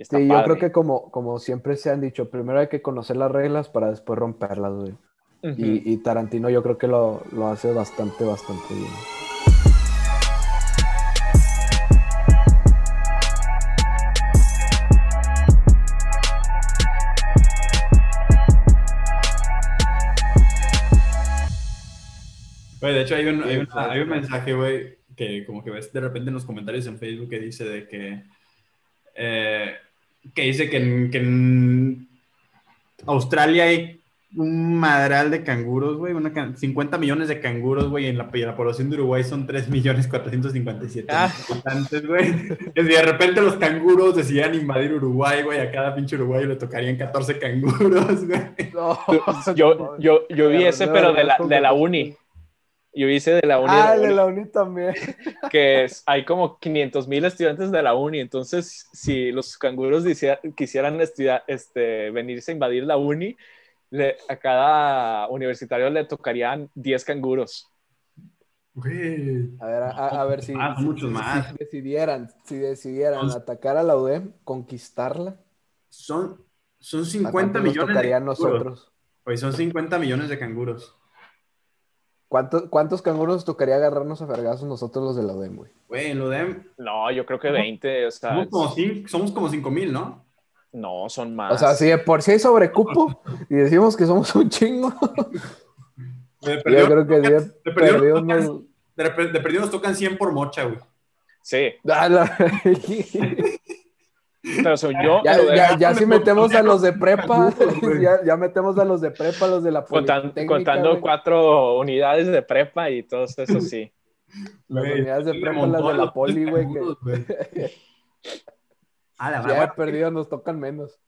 Y está Sí, yo creo que como, como siempre se han dicho, primero hay que conocer las reglas para después romperlas, güey. Y, y Tarantino yo creo que lo, lo hace bastante, bastante bien. Güey, de hecho hay un, hay Sí, una- claro. hay un mensaje, güey, que como que ves de repente en los comentarios en Facebook que dice de que... eh, que dice que en, que en Australia hay un madral de canguros, güey, una can- 50 millones de canguros, güey, y en la, y la población de Uruguay son 3 millones 457 Ah. habitantes, güey. Y de repente los canguros decidieran invadir Uruguay, güey, a cada pinche uruguayo le tocarían 14 canguros, güey. Yo, yo, yo vi ese, pero de la, de la uni. Yo ese de la uni, Ah, de la de uni, la uni también. que es- hay como 500 mil estudiantes de la uni. Entonces, si los canguros quisieran estudiar, este, venirse a invadir la uni, le- a cada universitario le tocarían 10 canguros. A ver, a, a- a ver si, Ah, si- muchos si- más. si decidieran, si decidieran atacar a la UDEM, conquistarla, Son, son ¿a 50 cuánto nos millones de a canguros. nosotros? Son 50 millones de canguros. ¿Cuántos, ¿Cuántos canguros nos tocaría agarrarnos a vergazos nosotros los de la UDEM, güey? Güey, en lo de... No, yo creo que 20, o sea, Somos como, cinco, somos como 5 mil, ¿no? no, son más. O sea, si de por si hay sobrecupo y decimos que somos un chingo, De yo perdido, creo que sí, de perdido perdido nos tocan- de perdido nos tocan 100 por mocha, güey. Sí, la- pero según yo, Ya, de- ya, ya si metemos a los de prepa, ya, ya metemos a los de prepa, los de la contan- contando güey. cuatro unidades de prepa y todo eso, sí. Las Güey, unidades de prepa, las de la poli, güey, güey. A la Si ya perdido nos tocan menos.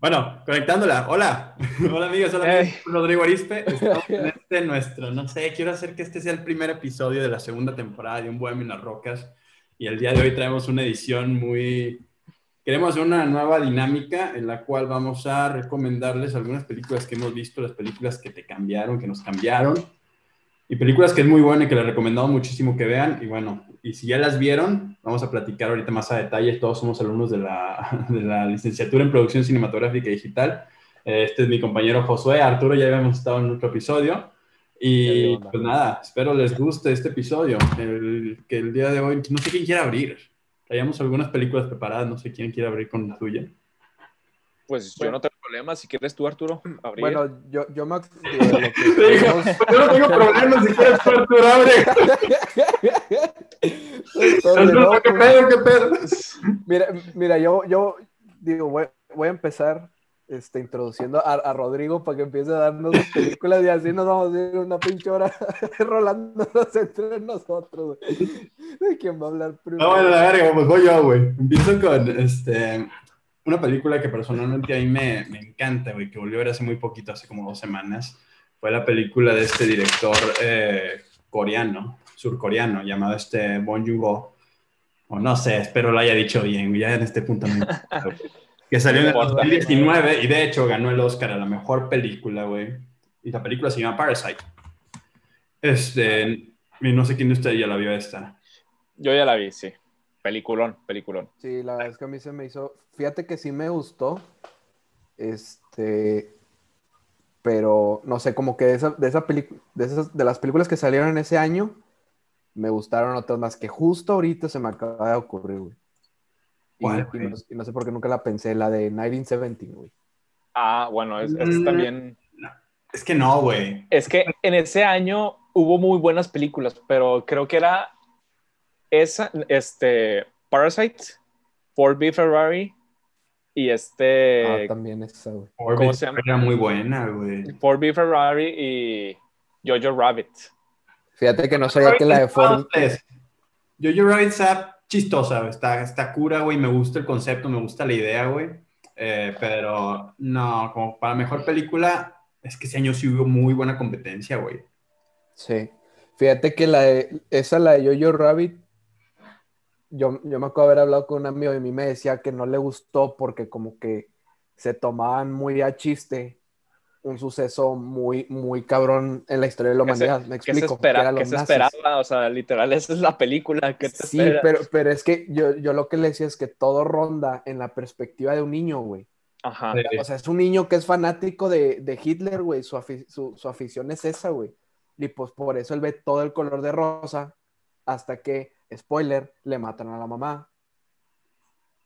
Bueno, conectándola. Hola. Hola, amigos. Hola, Hey. amigos. Rodrigo Arispe. Estamos en este nuestro, no sé, quiero hacer que este sea el primer episodio de la segunda temporada de Un Bohemio en las Rocas. Y el día de hoy traemos una edición muy... Queremos hacer una nueva dinámica en la cual vamos a recomendarles algunas películas que hemos visto, las películas que te cambiaron, que nos cambiaron. Y películas que es muy buena y que les recomendamos muchísimo que vean. Y bueno, y si ya las vieron, vamos a platicar ahorita más a detalle. Todos somos alumnos de la, de la licenciatura en producción cinematográfica digital. Este es mi compañero Josué. Arturo ya habíamos estado en otro episodio. Y pues nada, espero les guste este episodio. El, que el día de hoy, no sé quién quiere abrir. Traíamos algunas películas preparadas, no sé quién quiere abrir con la tuya. Pues yo no tengo problema. Si quieres tú, Arturo, abrir. Bueno, yo, yo tenemos- yo no tengo problemas si quieres tú, Arturo, abre. ¿Qué pedo, qué pedo? Mira, mira, yo, yo digo, voy, voy a empezar este, introduciendo a, a Rodrigo para que empiece a darnos películas y así nos vamos a ir una pinche hora rolándonos entre nosotros. ¿De quién va a hablar primero? No, bueno, la verga, pues voy yo, güey. Empiezo con este, una película que personalmente a mí me, me encanta, güey, que volvió a ver hace muy poquito, hace como dos semanas. Fue la película de este director eh, coreano, surcoreano, llamado este Bong Joon-ho. O no sé, espero lo haya dicho bien, ya en este punto. Que salió en el No importa. 2019 y de hecho ganó el Oscar a la mejor película, güey. Y la película se llama Parasite. Este, no sé quién de ustedes ya la vio esta. Yo ya la vi, sí. Peliculón, peliculón. Sí, la verdad es que a mí se me hizo. Fíjate que sí me gustó. Este. Pero no sé, como que de esa, de esa película, de esas, de las películas que salieron en ese año, me gustaron otras más que justo ahorita se me acaba de ocurrir, güey. Y, ¿Cuál, y güey? no, y no sé por qué nunca la pensé, la de 1917, güey. Ah, bueno, es, es Mm. también. Es que no, güey. Es que en ese año hubo muy buenas películas, pero creo que era esa, este, Parasite, Ford B. Ferrari y Ah, este, también esa, güey. Orbit se llama? Era muy buena, güey. Ford B. Ferrari y Jojo Rabbit. Fíjate que no sabía que la de Ford. Jojo Rabbit chistosa, está cura, güey. Me gusta el concepto, me gusta la idea, güey. Eh, pero no, como para mejor película, es que ese año sí hubo muy buena competencia, güey. Sí. Fíjate que la de, esa, la de Jojo Rabbit, yo, yo me acuerdo de haber hablado con un amigo y a mí me decía que no le gustó porque como que se tomaban muy a chiste un suceso muy, muy cabrón en la historia de la humanidad. Me explico. ¿Qué se, espera, ¿qué se esperaba? O sea, literal, esa es la película. ¿Qué te sí, pero, pero es que yo, yo lo que le decía es que todo ronda en la perspectiva de un niño, güey. Ajá. O sea, es un niño que es fanático de, de Hitler, güey. Su, afi su, su, afición es esa, güey. Y pues por eso él ve todo el color de rosa hasta que, spoiler, le matan a la mamá.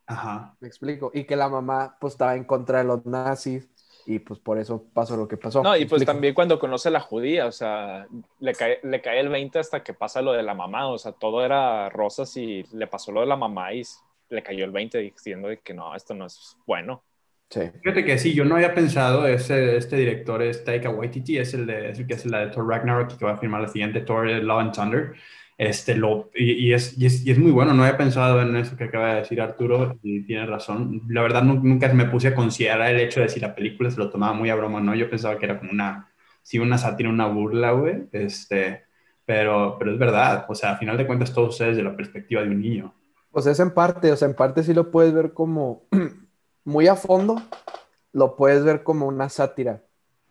Ajá. Me explico. Y que la mamá pues estaba en contra de los nazis y pues por eso pasó lo que pasó. No, y pues también cuando conoce a la judía, o sea, le cae, le cae el 20 hasta que pasa lo de la mamá, o sea, todo era rosas y le pasó lo de la mamá y le cayó el 20 diciendo de que no, esto no es bueno. Sí. Fíjate que sí, yo no había pensado, ese, este director es Taika Waititi, es el, de, es el que es la de Thor Ragnarok, que va a firmar la siguiente Thor Love and Thunder. Este, lo, y, y, es, y, es, y, es, muy bueno, no había pensado en eso que acaba de decir Arturo y tiene razón. La verdad nunca me puse a considerar el hecho de si la película se lo tomaba muy a broma, ¿no? Yo pensaba que era como una, sí, una sátira, una burla, güey, este, pero, pero es verdad, o sea, a final de cuentas todo sucede desde la perspectiva de un niño. Pues es en parte, o sea, en parte sí lo puedes ver como muy a fondo, lo puedes ver como una sátira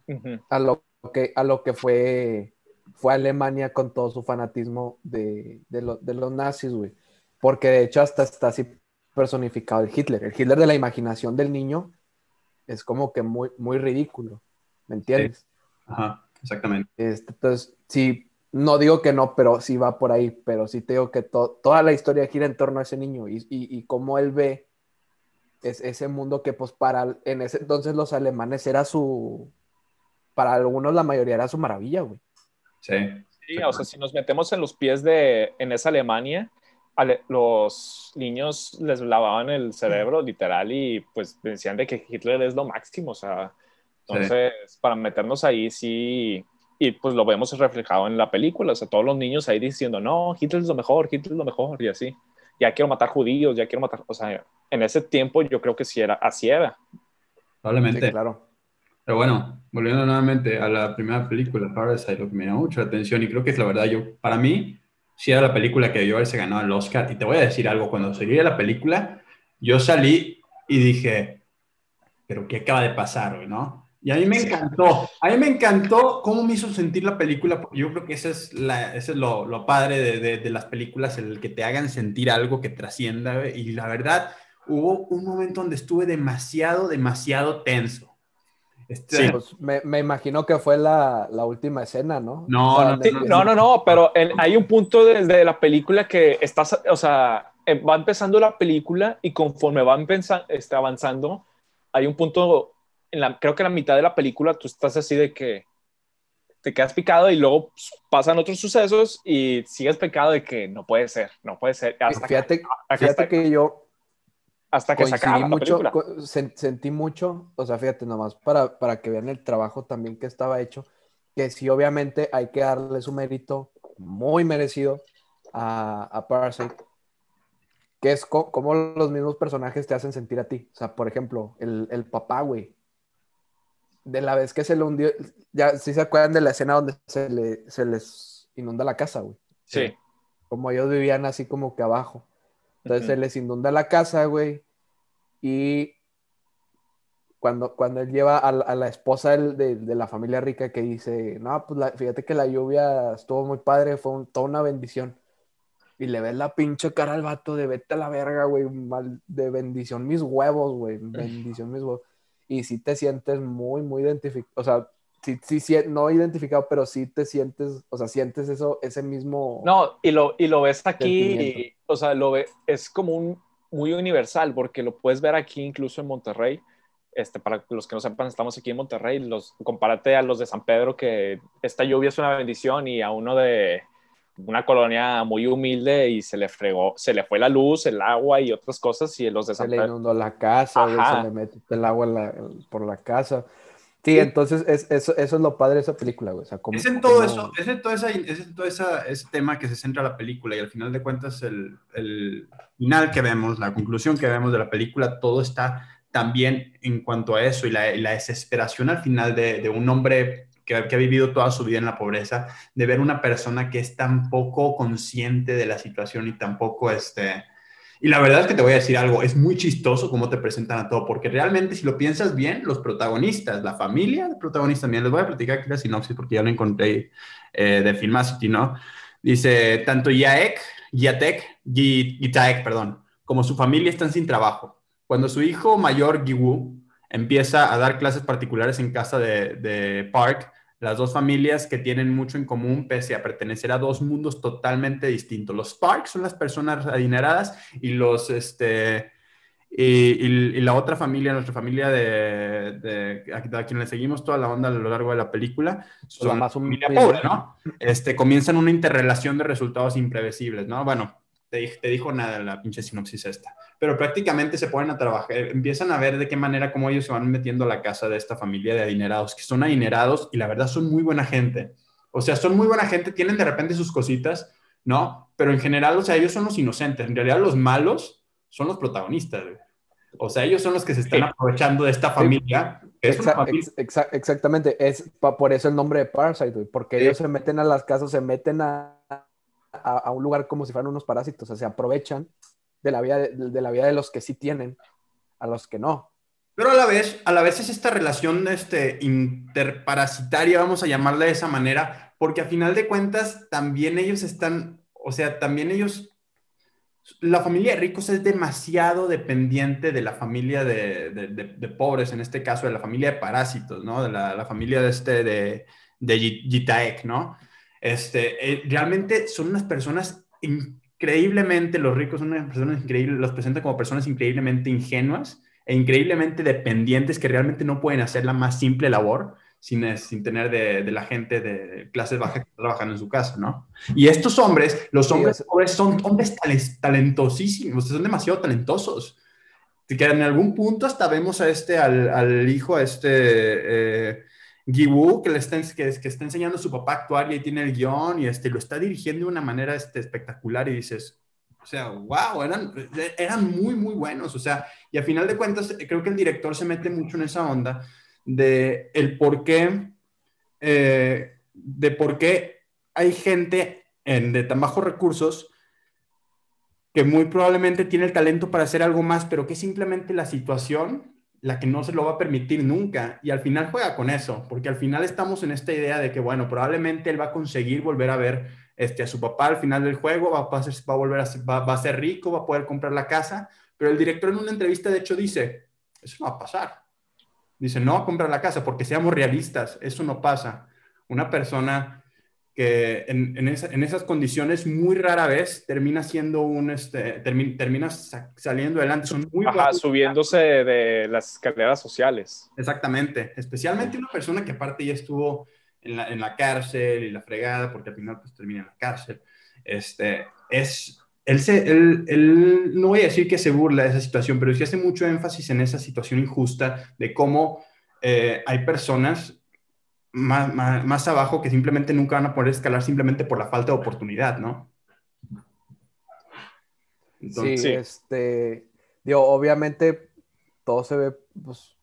uh -huh. a, lo que, a lo que fue fue Alemania con todo su fanatismo de, de, lo, de los nazis, güey. Porque de hecho hasta está así personificado el Hitler. El Hitler de la imaginación del niño es como que muy, muy ridículo. ¿Me entiendes? Sí. Ajá, exactamente. Este, entonces, sí, no digo que no, pero sí va por ahí. Pero sí te digo que to toda la historia gira en torno a ese niño y, y, y cómo él ve es, ese mundo que, pues, para en ese entonces los alemanes era su. Para algunos, la mayoría era su maravilla, güey. Sí. sí. o sea, si nos metemos en los pies de, en esa Alemania, ale, los niños les lavaban el cerebro literal y pues decían de que Hitler es lo máximo, o sea, entonces sí. para meternos ahí sí, y pues lo vemos reflejado en la película, o sea, todos los niños ahí diciendo, no, Hitler es lo mejor, Hitler es lo mejor, y así, ya quiero matar judíos, ya quiero matar, o sea, en ese tiempo yo creo que sí era, así era. Probablemente. Sí, claro. Pero bueno, volviendo nuevamente a la primera película, Parasite, lo que me llamó mucho la atención, y creo que es la verdad, yo, para mí, sí era la película que debió haberse ganado el Oscar. Y te voy a decir algo, cuando salí de la película, yo salí y dije, pero ¿qué acaba de pasar hoy, no? Y a mí me encantó, a mí me encantó cómo me hizo sentir la película, porque yo creo que ese es, la, ese es lo, lo padre de, de, de, las películas, el que te hagan sentir algo que trascienda, y la verdad, hubo un momento donde estuve demasiado, demasiado tenso este, sí. Pues me, me, imagino que fue la, la última escena, ¿no? No, o sea, no, sí, no, no, no, pero en, hay un punto desde la película que estás, o sea, eh, va empezando la película y conforme van está avanzando, hay un punto, en la, creo que en la mitad de la película tú estás así de que te quedas picado y luego pasan otros sucesos y sigues pecado de que no puede ser, no puede ser. Hasta fíjate, que, hasta fíjate que yo, hasta que se acaba mucho, sentí mucho, o sea, fíjate nomás, para, para que vean el trabajo también que estaba hecho, que sí, obviamente hay que darle su mérito muy merecido a, a Parasite, que es co como los mismos personajes te hacen sentir a ti. O sea, por ejemplo, el, el papá, güey, de la vez que se le hundió, ya sí se acuerdan de la escena donde se, le, se les inunda la casa, güey. Sí. Como ellos vivían así como que abajo. Entonces uh -huh. se les inunda la casa, güey. Y cuando, cuando él lleva a, a la esposa de, de, de, la familia rica que dice, no, pues la, fíjate que la lluvia estuvo muy padre, fue un, toda una bendición. Y le ves la pinche cara al vato de vete a la verga, güey, mal, de bendición mis huevos, güey, bendición mis huevos. Y sí te sientes muy, muy identificado, o sea, sí, sí, sí, no identificado, pero sí te sientes, o sea, sientes eso, ese mismo... No, y lo, y lo ves aquí, o sea, lo ve, es como un muy universal, porque lo puedes ver aquí incluso en Monterrey, este, para los que no sepan, estamos aquí en Monterrey, los, compárate a los de San Pedro, que esta lluvia es una bendición, y a uno de una colonia muy humilde y se le fregó, se le fue la luz, el agua y otras cosas, y los de San se Pedro... le inundó la casa, se le mete el agua la, por la casa. Sí, entonces es, eso, eso, es lo padre de esa película, güey. O sea, es en todo eso, es en todo, esa, es en todo esa, ese tema que se centra la película y al final de cuentas el, el final que vemos, la conclusión que vemos de la película, todo está también en cuanto a eso y la, la desesperación al final de, de un hombre que, que, ha vivido toda su vida en la pobreza, de ver una persona que es tan poco consciente de la situación y tampoco este, Y la verdad es que te voy a decir algo, es muy chistoso cómo te presentan a todo, porque realmente si lo piensas bien, los protagonistas, la familia de protagonistas, también les voy a platicar aquí la sinopsis porque ya lo encontré eh, de Filmacity, ¿no? Dice, tanto Yaek, Yatek, Gitaek, perdón, como su familia están sin trabajo. Cuando su hijo mayor, Giwu, empieza a dar clases particulares en casa de Park, las dos familias que tienen mucho en común pese a pertenecer a dos mundos totalmente distintos. Los Parks son las personas adineradas y los, este, y, la otra familia, nuestra familia de, de, a, quien le seguimos toda la onda a lo largo de la película, son más familia pobre, ¿no? Este, comienzan una interrelación de resultados imprevisibles, ¿no? Bueno, te, te dijo nada la pinche sinopsis esta pero prácticamente se ponen a trabajar, empiezan a ver de qué manera cómo ellos se van metiendo a la casa de esta familia de adinerados, que son adinerados y la verdad son muy buena gente. O sea, son muy buena gente, tienen de repente sus cositas, ¿no? Pero en general, o sea, ellos son los inocentes. En realidad los malos son los protagonistas, O sea, ellos son los que se están aprovechando de esta familia. exactamente, es por eso el nombre de Parasite, porque ellos se meten a las casas, se meten a, a, un lugar como si fueran unos parásitos, o sea, se aprovechan de la vida de, la vida de los que sí tienen a los que no. Pero a la vez, a la vez es esta relación este, interparasitaria, vamos a llamarla de esa manera, porque a final de cuentas también ellos están, o sea, también ellos, la familia de ricos es demasiado dependiente de la familia de, de, pobres, en este caso de la familia de parásitos, ¿no? De la, familia de este, de, de Jitaek, ¿no? Este, eh, realmente son unas personas increíblemente, los ricos son unas personas increíbles, los presentan como personas increíblemente ingenuas e increíblemente dependientes que realmente no pueden hacer la más simple labor sin, sin tener de, la gente de clases bajas que trabajan en su casa, ¿no? Y estos hombres, los hombres pobres, son hombres talentosísimos, son demasiado talentosos. Que en algún punto hasta vemos a este, al, al hijo, a este, eh, Gibu, que está, que, está enseñando a su papá a actuar y ahí tiene el guion y este, lo está dirigiendo de una manera este, espectacular y dices, o sea, wow, eran, eran muy, muy buenos. O sea, y a final de cuentas, creo que el director se mete mucho en esa onda de el por qué, eh, de por qué hay gente en, de tan bajos recursos que muy probablemente tiene el talento para hacer algo más, pero que simplemente la situación la que no se lo va a permitir nunca. Y al final juega con eso, porque al final estamos en esta idea de que, bueno, probablemente él va a conseguir volver a ver este, a su papá al final del juego, va a, va a volver a ser, va, a ser rico, va a poder comprar la casa, pero el director en una entrevista de hecho dice, eso no va a pasar. Dice, no va a comprar la casa, porque seamos realistas, eso no pasa. Una persona que en, en, esas condiciones muy rara vez termina siendo un, este, termina saliendo adelante. Son muy Ajá, subiéndose de las escaleras sociales. Exactamente, especialmente una persona que aparte ya estuvo en la, en la, cárcel y la fregada, porque al final pues termina en la cárcel. Este, es, él, se, él, él, no voy a decir que se burla de esa situación, pero sí hace mucho énfasis en esa situación injusta de cómo eh, hay personas más, más, abajo que simplemente nunca van a poder escalar simplemente por la falta de oportunidad, ¿no? sí, este, digo, obviamente todo se ve, pues,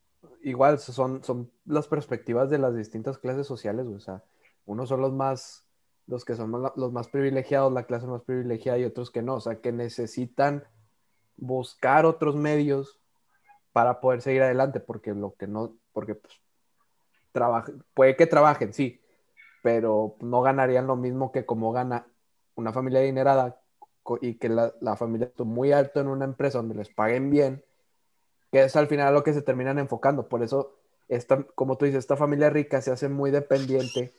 igual, son, son las perspectivas de las distintas clases sociales, o sea, unos son los más, los que son los más privilegiados, la clase más privilegiada y otros que no, o sea, que necesitan buscar otros medios para poder seguir adelante, porque lo que no, porque pues, puede que trabajen, sí, pero no ganarían lo mismo que como gana una familia adinerada y que la, familia está muy alto en una empresa donde les paguen bien, que es al final lo que se terminan enfocando. Por eso, esta, como tú dices, esta familia rica se hace muy dependiente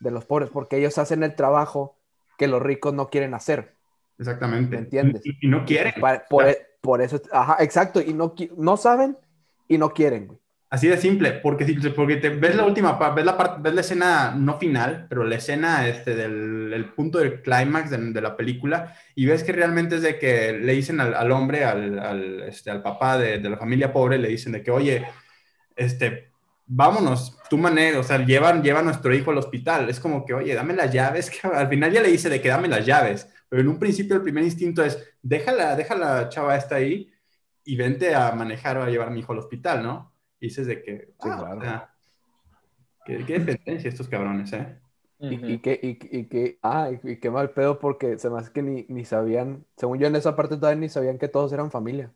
de los pobres, porque ellos hacen el trabajo que los ricos no quieren hacer. Exactamente. ¿Me entiendes? Y, no quieren. Por, eso, ajá, exacto, y no, no saben y no quieren, güey. Así de simple, porque, porque te, ves la última ves la, parte, ves la escena no final, pero la escena este, del el punto del clímax de, la película y ves que realmente es de que le dicen al, hombre, al, al, este, al papá de, de, la familia pobre, le dicen de que, oye, este, vámonos, tú manejas, o sea, llevan, lleva a nuestro hijo al hospital. Es como que, oye, dame las llaves, que al final ya le dice de que dame las llaves, pero en un principio el primer instinto es, déjala, déjala chava esta ahí y vente a manejar o a llevar a mi hijo al hospital, ¿no? Dices de que, sí, ah, qué, qué, dependencia estos cabrones, ¿eh? y, y, que, y, y que, ah, y, y qué mal pedo porque se me hace que ni, ni sabían, según yo en esa parte todavía ni sabían que todos eran familia.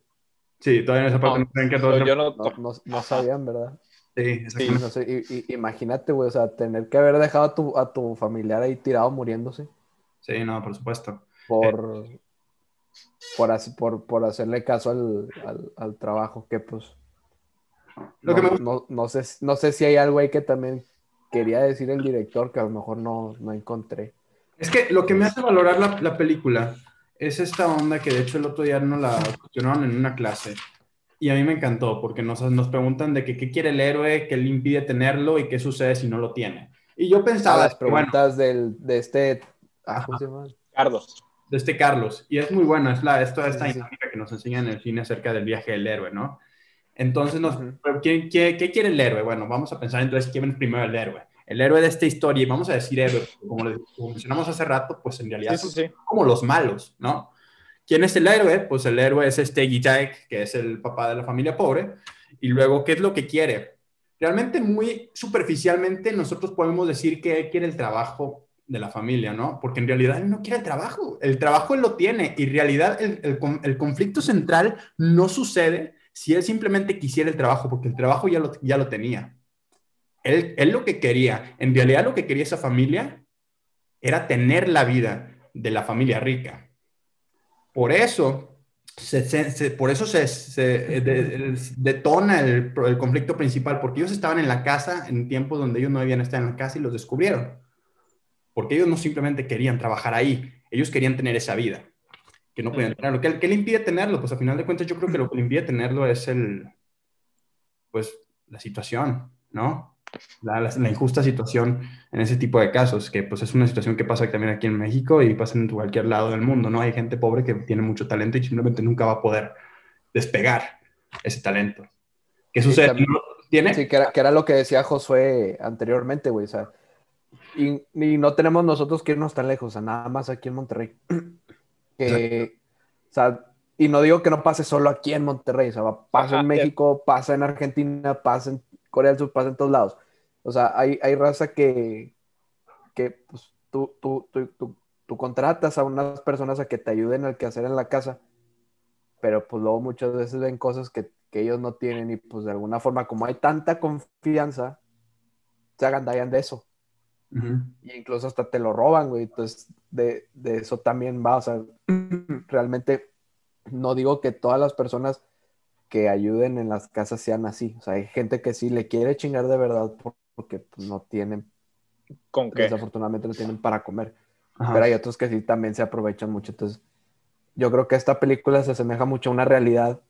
Sí, todavía en esa parte No, no, saben que todos eran- no, No, no, no sabían, ¿verdad? Sí, exactamente. no sé, y- y- imagínate, güey, o sea, tener que haber dejado a tu, a tu familiar ahí tirado muriéndose Sí, no, por supuesto. por, por, hac- por, por hacerle caso al, al, al trabajo que pues Lo no, que me gusta- no, no sé, no sé si hay algo ahí que también quería decir el director que a lo mejor no, no encontré. Es que lo que me hace valorar la, la película es esta onda que de hecho el otro día nos la cuestionaron en una clase y a mí me encantó porque nos, nos preguntan de que qué quiere el héroe, qué le impide tenerlo y qué sucede si no lo tiene. Y yo A pensaba, las que, bueno, preguntas del, de este... Ah, ¿cómo se llama? Carlos. de este Carlos, y es muy buena, es, la, es toda esta Sí, sí, sí. dinámica que nos enseñan en el cine acerca del viaje del héroe, ¿no? Entonces, nos, ¿quién- qué, qué quiere el héroe? Bueno, vamos a pensar entonces quién es primero el héroe. El héroe de esta historia, y vamos a decir héroe, como, le- como mencionamos hace rato, pues en realidad Sí, sí, son sí. como los malos, ¿no? ¿Quién es el héroe? Pues el héroe es este Gijaek, que es el papá de la familia pobre. Y luego, ¿qué es lo que quiere? Realmente muy superficialmente nosotros podemos decir que él quiere el trabajo de la familia, ¿no? Porque en realidad él no quiere el trabajo. El trabajo él lo tiene. Y en realidad el, el el conflicto central no sucede si él simplemente quisiera el trabajo, porque el trabajo ya lo, ya lo tenía. Él, él lo que quería, en realidad lo que quería esa familia era tener la vida de la familia rica. Por eso, se, se- se- por eso se, de- de- detona el, el conflicto principal, porque ellos estaban en la casa en tiempos donde ellos no debían estar en la casa y los descubrieron. Porque ellos no simplemente querían trabajar ahí, ellos querían tener esa vida, que no podían tenerlo. ¿Qué, qué le impide tenerlo? Pues a final de cuentas yo creo que lo que le impide tenerlo es el, pues, la situación, ¿no? La, la- la injusta situación en ese tipo de casos, que pues es una situación que pasa también aquí en México y pasa en cualquier lado del mundo, ¿no? Hay gente pobre que tiene mucho talento y simplemente nunca va a poder despegar ese talento. ¿Qué sucede? también- ¿No ¿Tiene? Sí, que era, que era lo que decía Josué anteriormente, güey. O sea, y, y no tenemos nosotros que irnos tan lejos, o sea, nada más aquí en Monterrey. Que, o sea, y no digo que no pase solo aquí en Monterrey, o sea, pasa Ajá, en México, pasa en Argentina, pasa en Corea del Sur, pasa en todos lados. O sea, hay, hay raza que, que pues, tú, tú, tú, tú, contratas a unas personas a que te ayuden al quehacer en la casa, pero pues luego muchas veces ven cosas que, que ellos no tienen y pues de alguna forma, como hay tanta confianza, se agandallan de eso. Ujú. Y incluso hasta te lo roban, güey. Entonces, de, de eso también va. O sea, realmente no digo que todas las personas que ayuden en las casas sean así. O sea, hay gente que sí le quiere chingar de verdad por- porque pues, no tienen, ¿Con qué? desafortunadamente no tienen para comer. Ajá. Pero hay otros que sí también se aprovechan mucho. Entonces, yo creo que esta película se asemeja mucho a una realidad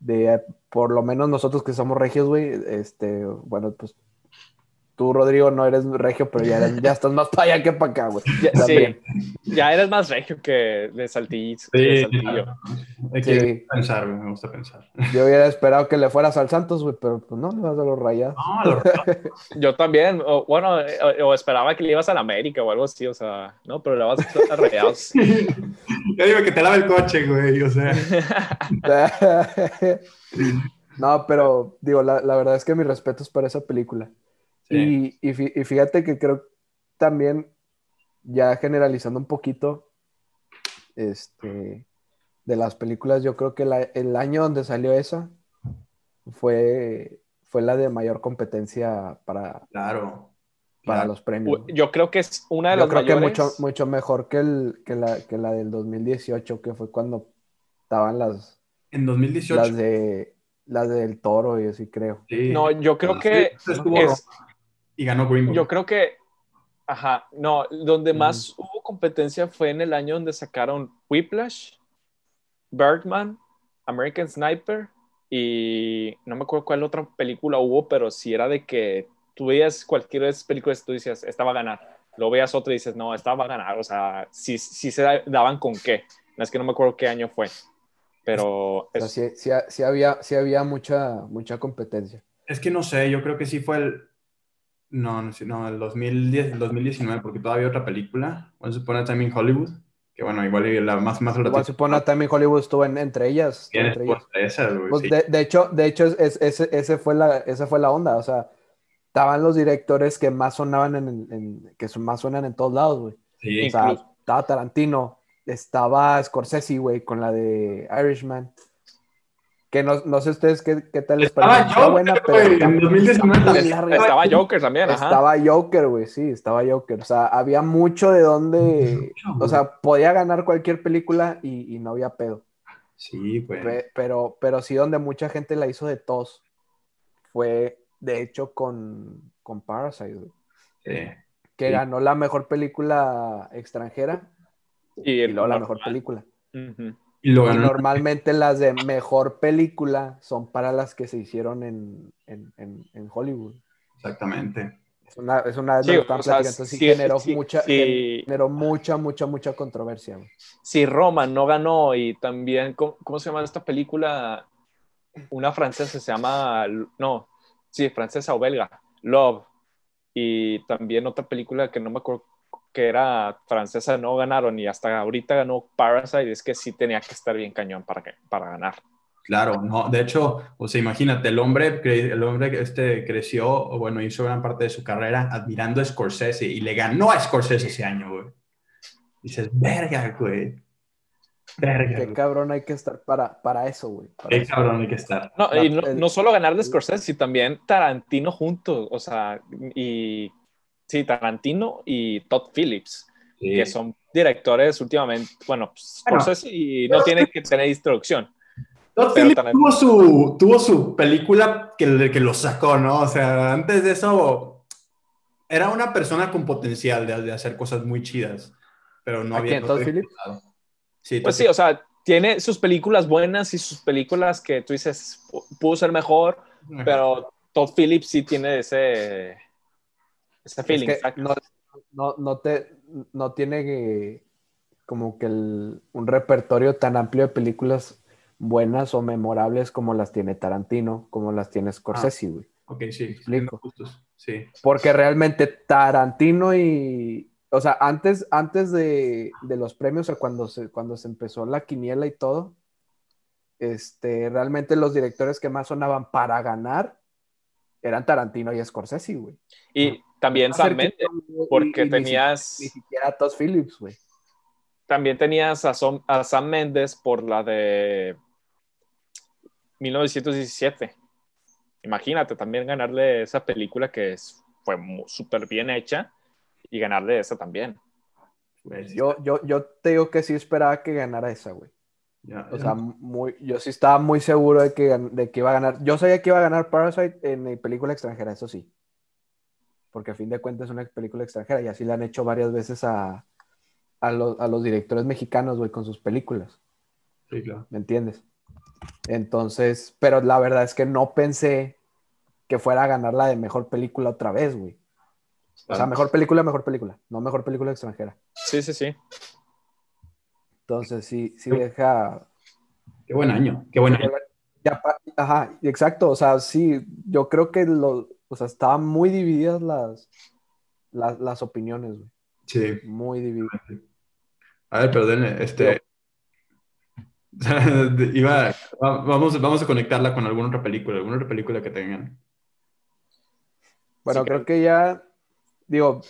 de, por lo menos nosotros que somos regios, güey, este, bueno, pues tú, Rodrigo, no eres regio, pero ya, eres- ya estás más para allá que para acá, güey. Ya- También. sí, ya eres más regio que de Saltillo. Sí, de Saltillo. Hay que Sí. pensar, güey, me gusta pensar. Yo hubiera esperado que le fueras al Santos, güey, pero pues no, le vas a los rayados. No, lo- Yo también, o, bueno, eh, o, o esperaba que le ibas a la América o algo así, o sea, no, pero le vas a Rayados. Yo digo que te lave el coche, güey, o sea. no, pero digo, la, la verdad es que mis respetos para esa película. Sí. Y, y fí- y fíjate que creo también, ya generalizando un poquito, este, de las películas, yo creo que la- el año donde salió esa fue, fue la de mayor competencia para, Claro. para claro. los premios. Yo creo que es una de Yo las creo que mucho, mucho mejor que, el, que, la, que la del 2018, que fue cuando estaban las, En 2018. las de las del toro y así creo. sí. No, yo creo que es- y ganó Green Book. Yo creo que, ajá, no, donde más hubo competencia fue en el año donde sacaron Whiplash, Birdman, American Sniper y no me acuerdo cuál otra película hubo, pero sí era de que tú veías cualquier de esas películas y tú decías, esta va a ganar. Luego veías otra y dices, no, esta va a ganar. O sea, sí, sí se da- daban con qué. No es que no me acuerdo qué año fue, pero O sea, es- sí, sí- sí había, sí había mucha, mucha competencia. Es que no sé, yo creo que sí fue el. No, no, el 2010, el 2019, porque todavía otra película, Once Upon a Time in Hollywood, que bueno, igual la más, más Igual supone también Hollywood estuvo en- entre ellas. Tienes entre ellas. pues, esas, güey, Pues sí. de, de hecho, de hecho es- ese, ese fue la, esa fue la onda. O sea, estaban los directores que más sonaban en, en- que más suenan en todos lados, güey. Sí, O sea, estaba Tarantino, estaba Scorsese, güey, con la de Irishman. Que no, no sé ustedes qué, qué tal les Estaba parece. Está Joker, buena, pero en 2019 muy también. larga. Estaba Joker también, ajá. Estaba Joker, güey, sí, estaba Joker. O sea, había mucho de donde, o sea, podía ganar cualquier película y, y no había pedo. Sí, güey. Pe- pero, pero sí donde mucha gente la hizo de tos fue, de hecho, con, con Parasite, güey, Sí. que Sí. ganó la mejor película extranjera Y, y el luego la mejor película. Y lo Y normalmente las de mejor película son para las que se hicieron en, en, en, en Hollywood. Exactamente. Es una, es una Sí, de las que o sea, platicando, entonces sí, sí, generó, sí, mucha, sí. generó mucha, mucha, mucha controversia. Si Roma no ganó y también, ¿cómo, cómo se llama esta película? Una francesa se llama, no, sí, francesa o belga, Love. Y también otra película que no me acuerdo que era francesa, no ganaron y hasta ahorita ganó Parasite, es que sí tenía que estar bien cañón para, que- para ganar. Claro, no, de hecho, o sea, imagínate, el hombre, el hombre este creció, bueno, hizo gran parte de su carrera admirando a Scorsese y le ganó a Scorsese ese año, güey. Dices, verga, güey. Verga, Qué cabrón hay que estar para, para eso, güey. para Qué eso. cabrón hay que estar. No, y no, no solo ganar de Scorsese, sino también Tarantino juntos, o sea, y sí, Tarantino y Todd Phillips. Sí. que son directores últimamente, bueno, pues, Bueno. Y no tiene que tener introducción. Todd Phillips también- tuvo su, tuvo su película que, que lo sacó, ¿no? O sea, antes de eso, era una persona con potencial de, de hacer cosas muy chidas, pero no ¿A había... quién, Todd Phillips? Sí, Pues sí, o sea, tiene sus películas buenas y sus películas que tú dices, "Pu- pudo ser mejor, pero Todd Phillips sí tiene ese, ese Es feeling. que ¿sacas? no, no, no, te, no tiene que- como que el- un repertorio tan amplio de películas buenas o memorables como las tiene Tarantino, como las tiene Scorsese, güey. Ok, sí, explico. Sí, Porque realmente Tarantino y, o sea, antes, antes de, de los premios, o sea, cuando se, cuando se empezó la quiniela y todo, este, realmente los directores que más sonaban para ganar eran Tarantino y Scorsese, güey. y también Sam Mendes, y- porque y tenías, Ni siquiera Todd Phillips, güey. también tenías a, Som- a Sam Mendes por la de 1917. Imagínate también ganarle esa película que es- fue súper bien hecha y ganarle esa también. sí, Yo, yo, yo te digo que sí esperaba que ganara esa, güey. O sea, muy, yo sí estaba muy seguro de que, de que iba a ganar. Yo sabía que iba a ganar Parasite en eh, película extranjera, eso sí. Porque a fin de cuentas es una película extranjera y así le han hecho varias veces a, a, los, a los directores mexicanos, güey, con sus películas. sí, claro. ¿Me entiendes? Entonces, pero la verdad es que no pensé que fuera a ganar la de mejor película otra vez, güey. O sea, mejor película, mejor película, no mejor película extranjera. Sí, sí, sí. Entonces, sí, sí deja, Qué buen año, qué buen año. Ajá, exacto, o sea, sí, yo creo que lo, o sea, estaban muy divididas las, las, las opiniones, güey, Sí. muy divididas. A ver, perdón, este... Iba, vamos, vamos a conectarla con alguna otra película, alguna otra película que tengan. Bueno, Sí, creo que ya, digo,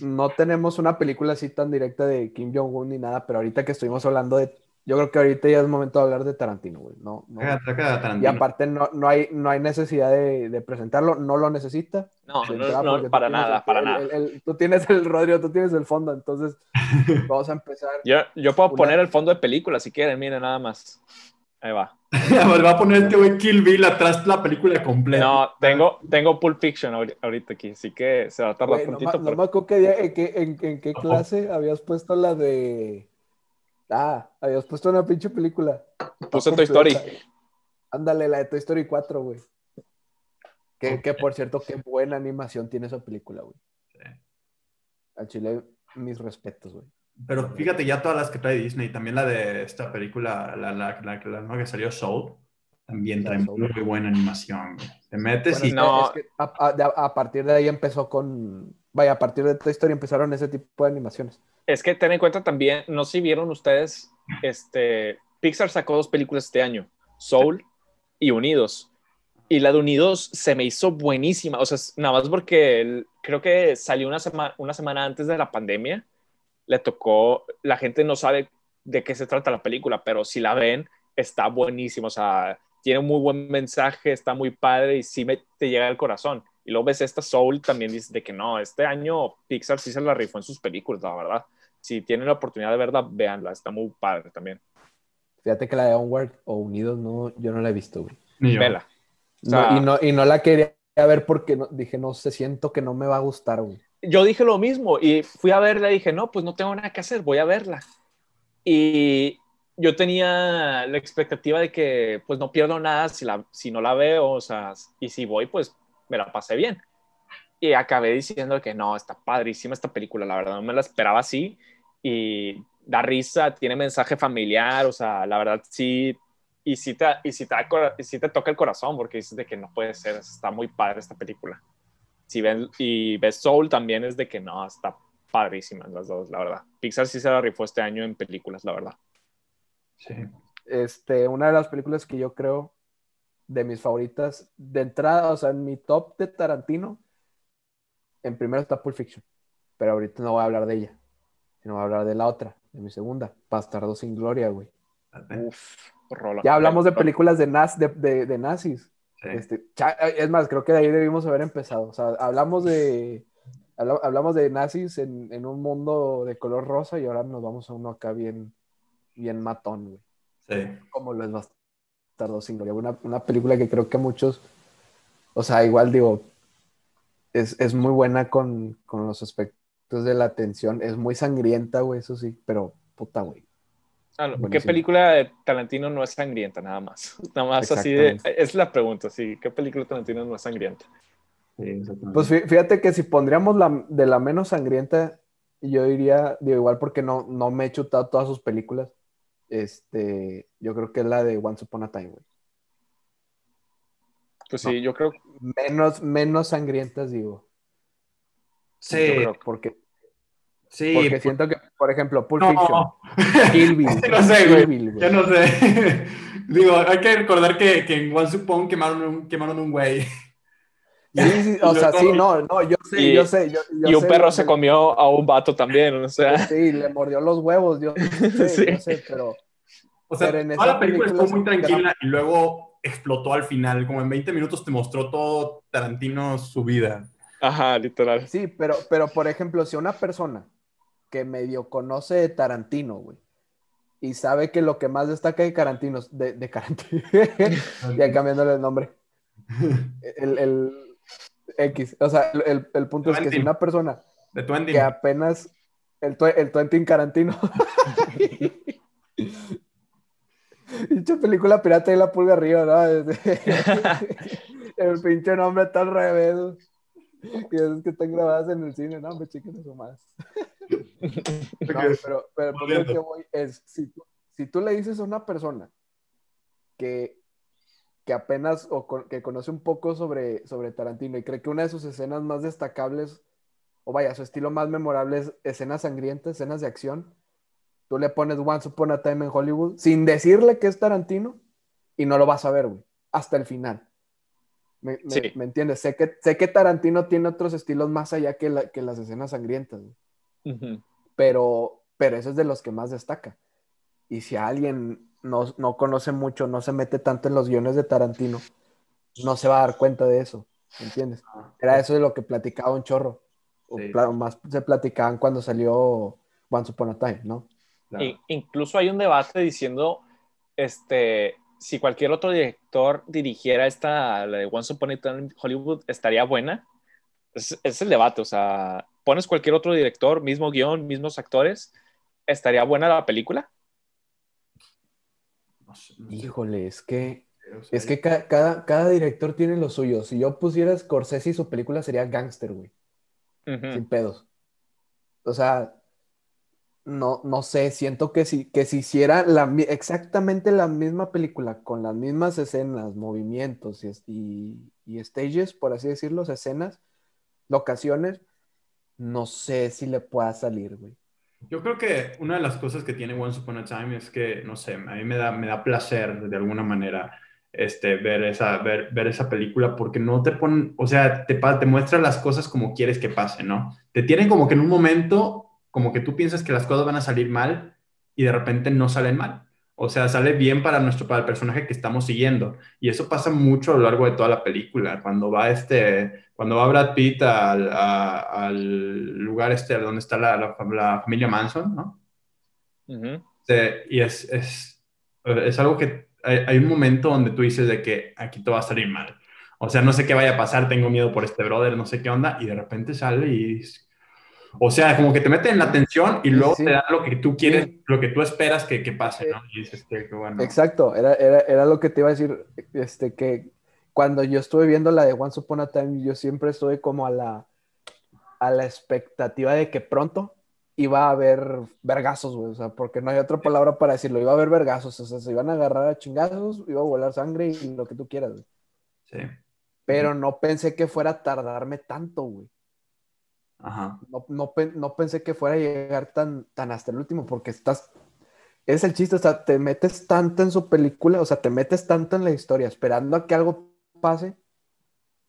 no tenemos una película así tan directa de Kim Jong-un ni nada, pero ahorita que estuvimos hablando de, yo creo que ahorita ya es momento de hablar de Tarantino, güey, no, no. A Y Tarantino. aparte no, no, hay, no hay necesidad de, de presentarlo, no lo necesita. No, no, no, para nada, el- para el- nada. el- el- tú tienes el Rodrigo, tú tienes el fondo, entonces vamos a empezar. Yo, yo puedo Una- poner el fondo de película si quieren, miren nada más. Ahí va. Va a poner este güey Kill Bill atrás la película completa. No, tengo, tengo Pulp Fiction ahori- ahorita aquí, así que se va a tardar tantito. ma- no pero- me acuerdo día- en, qué, en- en qué clase habías puesto la de. Ah, habías puesto una pinche película. Puse Toy Story. Ándale, la de Toy Story 4, güey. Que, que por cierto, qué buena animación tiene esa película, güey. Sí. Al chile, mis respetos, güey. Pero fíjate ya todas las que trae Disney, también la de esta película, la, la, la, la nueva que salió Soul, también trae Soul. muy buena animación. güey. Te metes Bueno, y no. es que a, a partir de ahí empezó con. Vaya, a partir de Toy Story empezaron ese tipo de animaciones. Es que ten en cuenta también, no sé si vieron ustedes, este, Pixar sacó dos películas este año, Soul y Unidos. Y la de Unidos se me hizo buenísima, o sea, nada más porque creo que salió una, semana una semana antes de la pandemia, le tocó, la gente no sabe de qué se trata la película, pero si la ven, está buenísimo, o sea, tiene un muy buen mensaje, está muy padre y sí me, te llega al corazón. Y luego ves esta Soul, también dices de que no, este año Pixar sí se la rifó en sus películas, la verdad. Si tienen la oportunidad de verla, véanla, está muy padre también. Fíjate que la de Onward o Unidos, no, yo no la he visto, güey. Ni yo. Vela. O No, y, no, y no la quería ver porque no- dije, no sé, siento que no me va a gustar, güey. yo dije lo mismo y fui a verla y dije, no, pues no tengo nada que hacer, voy a verla. Y yo tenía la expectativa de que pues no pierdo nada si, la, si no la veo, o sea, y si voy, pues me la pasé bien. Y acabé diciendo que no, está padrísima esta película, la verdad, no me la esperaba así y da risa, tiene mensaje familiar, o sea, la verdad sí, y sí te, y sí te, toca el corazón porque dices de que no puede ser, está muy padre esta película si ven y ves Soul también es de que no, está padrísima las dos, la verdad. Pixar sí se la rifó este año en películas, la verdad. Sí. Este, una de las películas que yo creo de mis favoritas, de entrada, o sea, en mi top de Tarantino, en primero está Pulp Fiction, pero ahorita no voy a hablar de ella, sino voy a hablar de la otra, de mi segunda, Bastardo sin Gloria, güey. Uf, rola. Ya hablamos de películas de, naz, de, de- de nazis. Sí. Este, cha- es más, creo que de ahí debimos haber empezado. O sea, hablamos de, habla- hablamos de nazis en, en un mundo de color rosa y ahora nos vamos a uno acá bien, bien matón, güey. Sí. Como lo es Bastardo sin Gloria. Una, una película que creo que muchos, o sea, igual digo, es, es muy buena con, con los aspectos de la atención. Es muy sangrienta, güey, eso sí, pero puta, güey. Ah, no, ¿Qué película de Tarantino no es sangrienta? Nada más. Nada más así de. Es la pregunta, sí. ¿Qué película de Tarantino no es sangrienta? Sí. Pues fí- fíjate que si pondríamos la, de la menos sangrienta, yo diría, digo, igual porque no, no me he chutado todas sus películas, este, yo creo que es la de Once Upon a Time, güey. Pues sí, yo creo. Menos, menos sangrientas, digo. sí, yo creo- Porque, sí. porque pues- siento que, por ejemplo, Pulp No. Fiction, Kill Bill. No sé, güey. Bill. Yo no sé. Digo, hay que recordar que, que en One Upon quemaron un, quemaron un güey. Sí, sí, o sea, sí, no, no, yo sé, Y- yo sé. Yo, yo Y un sé perro se comió a un vato también, o sea. Sí, le mordió los huevos, yo sé, Sí. yo sé, pero O sea, Pero en toda esa la película película estuvo muy tranquila y luego explotó al final. Como en 20 minutos te mostró todo Tarantino su vida. Ajá, literal. Sí, pero, pero por ejemplo, si una persona que medio conoce de Tarantino, güey, y sabe que lo que más destaca de Tarantino, de, de Tarantino, ya cambiándole el nombre, el, el X, o sea, el, el- el punto es que si una persona De que apenas, el, el Twentin Tarantino, Dicha película pirata y la pulga arriba, ¿no? el pinche nombre está al revés. Y esos que están grabadas en el cine, no, me chiquen eso más. No, pero, pero al que voy es, si tú, si tú le dices a una persona que, que apenas o con- que conoce un poco sobre, sobre Tarantino y cree que una de sus escenas más destacables, o vaya, su estilo más memorable es escenas sangrientas, escenas de acción, tú le pones Once Upon a Time en Hollywood sin decirle que es Tarantino y no lo vas a ver, güey, hasta el final. ¿Me, me- Sí. me entiendes? Sé que, sé que Tarantino tiene otros estilos más allá que, la- que las escenas sangrientas, pero, pero eso es de los que más destaca. Y si alguien no, no conoce mucho, no se mete tanto en los guiones de Tarantino, no se va a dar cuenta de eso, ¿entiendes? Era eso de lo que platicaba un chorro. O Sí. claro, más se platicaban cuando salió Once Upon a Time, ¿no? Claro. I- incluso hay un debate diciendo este, si cualquier otro director dirigiera esta, la de Once Upon a Time in Hollywood, estaría buena. Es, es el debate, o sea, pones cualquier otro director, mismo guion, mismos actores, ¿estaría buena la película? No sé, no sé. Híjole, es que, O sea, es que ca- cada, cada director tiene lo suyo. Si yo pusiera Scorsese y su película sería Gangster, güey. Sin pedos. O sea, no, no sé, siento que si, que si hiciera la, exactamente la misma película, con las mismas escenas, movimientos y, y, stages, por así decirlo, escenas, locaciones, no sé si le pueda salir, güey. Yo creo que una de las cosas que tiene Once Upon a Time es que, no sé, a mí me da, me da placer de alguna manera este, ver, esa, ver, ver esa película porque no te ponen, o sea, te, te muestra las cosas como quieres que pasen, ¿no? Te tienen como que en un momento, como que tú piensas que las cosas van a salir mal y de repente no salen mal. O sea, sale bien para nuestro, para el personaje que estamos siguiendo. Y eso pasa mucho a lo largo de toda la película. Cuando va este, cuando va Brad Pitt al, a- al lugar este donde está la, la, la familia Manson, ¿no? Ujú. Este, y es, es, es algo que hay, hay un momento donde tú dices de que aquí todo va a salir mal. O sea, no sé qué vaya a pasar, tengo miedo por este brother, no sé qué onda, y de repente sale y... O sea, como que te meten en la tensión y luego sí. te dan lo que tú quieres, Sí. lo que tú esperas que, que pase, ¿no? Y dices que, que bueno. Exacto, era, era, era lo que te iba a decir, este, que cuando yo estuve viendo la de Once Upon a Time, yo siempre estuve como a la, a la expectativa de que pronto iba a haber vergazos, güey, o sea, porque no hay otra palabra para decirlo, iba a haber vergazos, o sea, se iban a agarrar a chingazos, iba a volar sangre y lo que tú quieras, güey. Sí. Pero no pensé que fuera a tardarme tanto, güey. Ajá. No, no, no pensé que fuera a llegar tan, tan hasta el último, porque estás. Es el chiste, o sea, te metes tanto en su película, o sea, te metes tanto en la historia, esperando a que algo pase,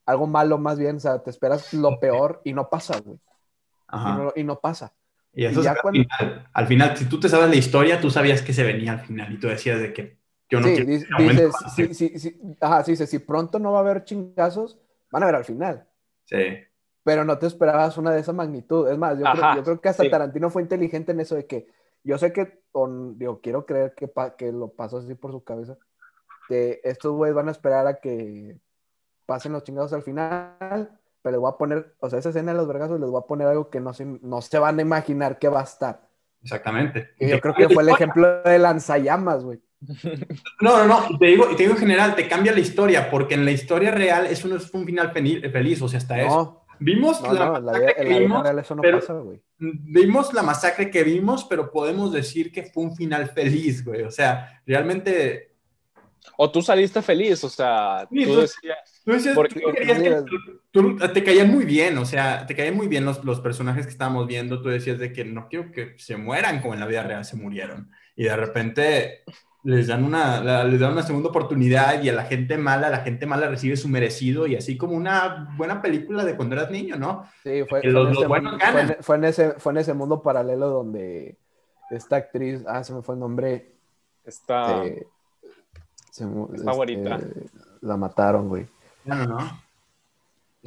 algo malo más bien, o sea, te esperas lo peor y no pasa, güey. Y Ajá. no, y no pasa. Y eso y ya es al final. Al final, si tú te sabes la historia, tú sabías que se venía al final y tú decías de que yo no sí, quiero dices, pase. sí, sí, sí, ajá, sí, si pronto no va a haber chingazos, van a ver al final. Sí. Pero no te esperabas una de esa magnitud. Es más, yo, creo, Ajá, yo creo que hasta sí. Tarantino fue inteligente en eso de que yo sé que, o- digo, quiero creer que, pa- que lo pasó así por su cabeza. De estos güeyes van a esperar a que pasen los chingados al final, pero les voy a poner, o sea, esa escena de los vergazos les voy a poner algo que no se, no se van a imaginar que va a estar. Exactamente. Y yo creo que fue el ejemplo de lanzallamas, güey. No, no, no, te digo, y te digo en general, te cambia la historia, porque en la historia real eso no es un final feliz, feliz o sea, hasta eso. Vimos no, la no, en la, masacre que la vimos, real eso no pero- pasa, güey. vimos la masacre que vimos, pero podemos decir que fue un final feliz, güey. O sea, realmente, O tú saliste feliz, o sea, Sí, tú tú- decías, tú, decías- Porque- tú querías que- tú- te caían muy bien, o sea, te caían muy bien los, los personajes que estábamos viendo. Tú decías de que no quiero que se mueran como en la vida real se murieron. Y de repente les dan una, la- les dan una segunda oportunidad y a la gente mala, la gente mala recibe su merecido y así como una buena película de cuando eras niño, ¿no? Sí, fue, Que fue los- en los ese buenos mundo- fue en- fue en ese, fue en ese mundo paralelo donde esta actriz, ah, se me fue el nombre, está... eh, se mu- Está bonita. la mataron, güey. No, no, no.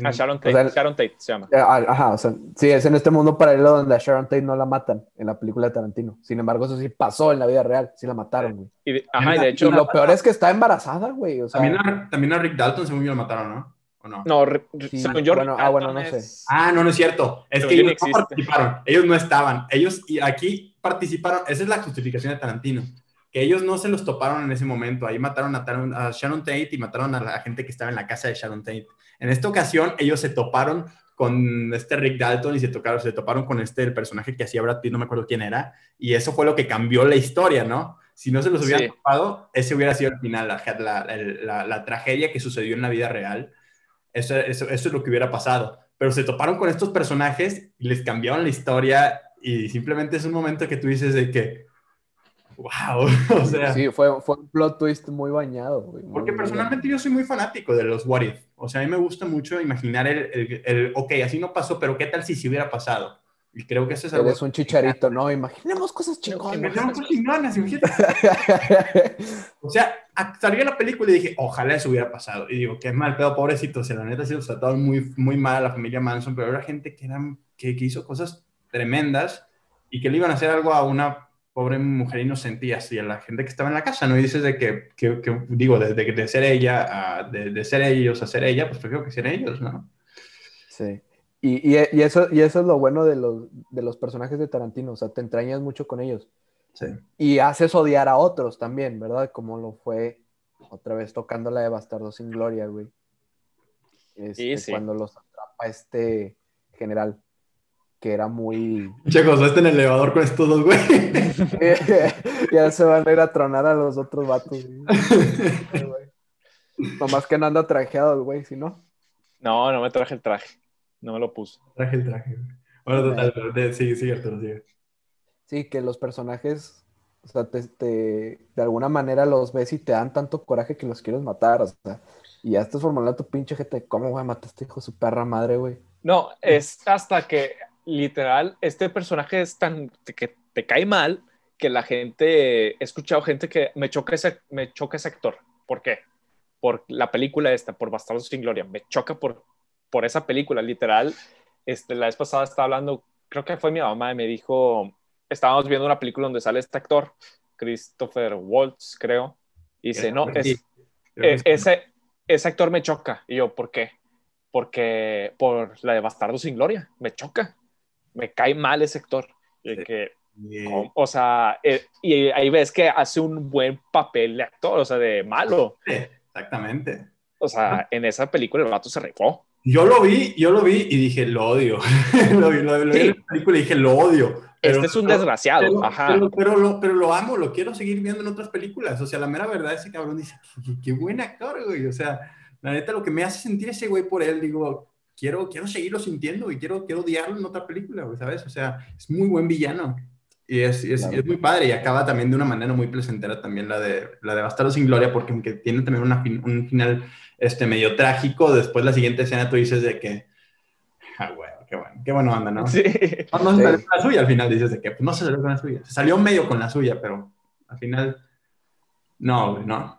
Ah, Sharon Tate, O sea, Sharon Tate se llama. Ah, Ajá, o sea, sí, es en este mundo paralelo donde a Sharon Tate no la matan en la película de Tarantino. Sin embargo, eso sí pasó en la vida real, sí la mataron, güey. Y ajá, y de hecho, Y lo peor es que está embarazada, güey, o sea, También a, también a Rick Dalton, según yo, lo mataron, ¿no? ¿O no? no, re- Sí, según yo, bueno, Rick ah, bueno, Dalton no sé. es- Ah, no, no es cierto. Es que ellos no existe. participaron. Ellos no estaban. Ellos y aquí participaron. Esa es la justificación de Tarantino. Que ellos no se los toparon en ese momento. Ahí mataron a, Taron- a Sharon Tate y mataron a la gente que estaba en la casa de Sharon Tate. En esta ocasión, ellos se toparon con este Rick Dalton y se, tocaron, se toparon con este el personaje que hacía Brad Pitt, no me acuerdo quién era. Y eso fue lo que cambió la historia, ¿no? Si no se los hubieran Sí. topado, ese hubiera sido el final, la, la- el- la- la tragedia que sucedió en la vida real. Eso, eso, eso es lo que hubiera pasado. Pero se toparon con estos personajes y les cambiaron la historia y simplemente es un momento que tú dices de que, wow, o sea, sí, fue, fue un plot twist muy bañado, güey. muy porque personalmente yo soy muy fanático de los what if. O sea, a mí me gusta mucho imaginar el, el, el, ok, así no pasó, pero ¿qué tal si se hubiera pasado? Y creo que eso es algo... Eres un chicharito, ¿no? Imaginemos cosas chingonas. Imaginemos cosas chingonas, imagínate. O sea, a- salió la película y dije, ojalá eso hubiera pasado. Y digo, qué mal, pedo, pobrecito. O sea, la neta se los trataron muy, muy mal a la familia Manson, pero era gente que, eran, que, que hizo cosas tremendas y que le iban a hacer algo a una pobre mujer inocente y así a la gente que estaba en la casa, ¿no? Y dices de que, que, que digo, de, de, de ser ella, a, de, de, ser ellos a ser ella, pues prefiero que sean ellos, ¿no? Sí. Y, y, y, eso, y eso es lo bueno de los, de los personajes de Tarantino, o sea, te entrañas mucho con ellos. Sí. Y haces odiar a otros también, ¿verdad? Como lo fue otra vez tocando la de Bastardo sin Gloria, güey. Este, Sí, sí. Cuando los atrapa este general, que era muy... Chicos, este en el elevador con estos dos, güey. ya se van a ir a tronar a los otros vatos. güey. Nomás que no anda trajeado güey, si no. No, no me traje el traje. No me lo puse. Traje el traje. güey. Bueno, total, pero de- sí, sí, Arturo, sigue. Sí, que los personajes O sea, te, te- de alguna manera los ves y te dan tanto coraje que los quieres matar, o sea, y ya estás formulando tu pinche gente, ¿cómo, güey, mataste hijo de su perra madre, güey? No, es hasta que literal este personaje es tan que te cae mal que la gente, he escuchado gente que me choca ese, me choca ese actor. ¿Por qué? Por la película esta, por Bastardos sin Gloria. Me choca por, por esa película, literal. Este, la vez pasada estaba hablando, creo que fue mi mamá, y me dijo, estábamos viendo una película donde sale este actor, Christopher Waltz, creo, y dice, no, es, sí. ese, ese actor me choca. Y yo, ¿por qué? Porque por la de Bastardo sin Gloria, me choca. Me cae mal ese Sí. que, Y- ¿cómo? o sea, eh, y ahí ves que hace un buen papel de actor, o sea, de malo. Sí, exactamente. O sea, en esa película el vato se rifó. Yo lo vi, yo lo vi y dije, lo odio. lo vi, lo, lo vi en la película y dije, lo odio. Pero- este es un desgraciado. Pero, Ajá. pero, pero lo, pero lo amo, lo quiero seguir viendo en otras películas. O sea, la mera verdad, ese cabrón dice, qué, qué- qué buen actor, güey. O sea, la neta, lo que me hace sentir ese güey por él, digo, quiero, quiero seguirlo sintiendo y quiero, quiero odiarlo en otra película, güey, ¿sabes? O sea, es muy buen villano. Y es, es, Claro. es muy padre y acaba también de una manera muy placentera también la de, la de Bastardo sin Gloria, porque aunque tiene también una un final este, medio trágico, después la siguiente escena tú dices de que, ah, güey, qué bueno, qué bueno anda, ¿no? Sí. No, no se Sí. salió con la suya, al final dices de que pues, no se salió con la suya. Se salió medio con la suya, pero al final, no, no.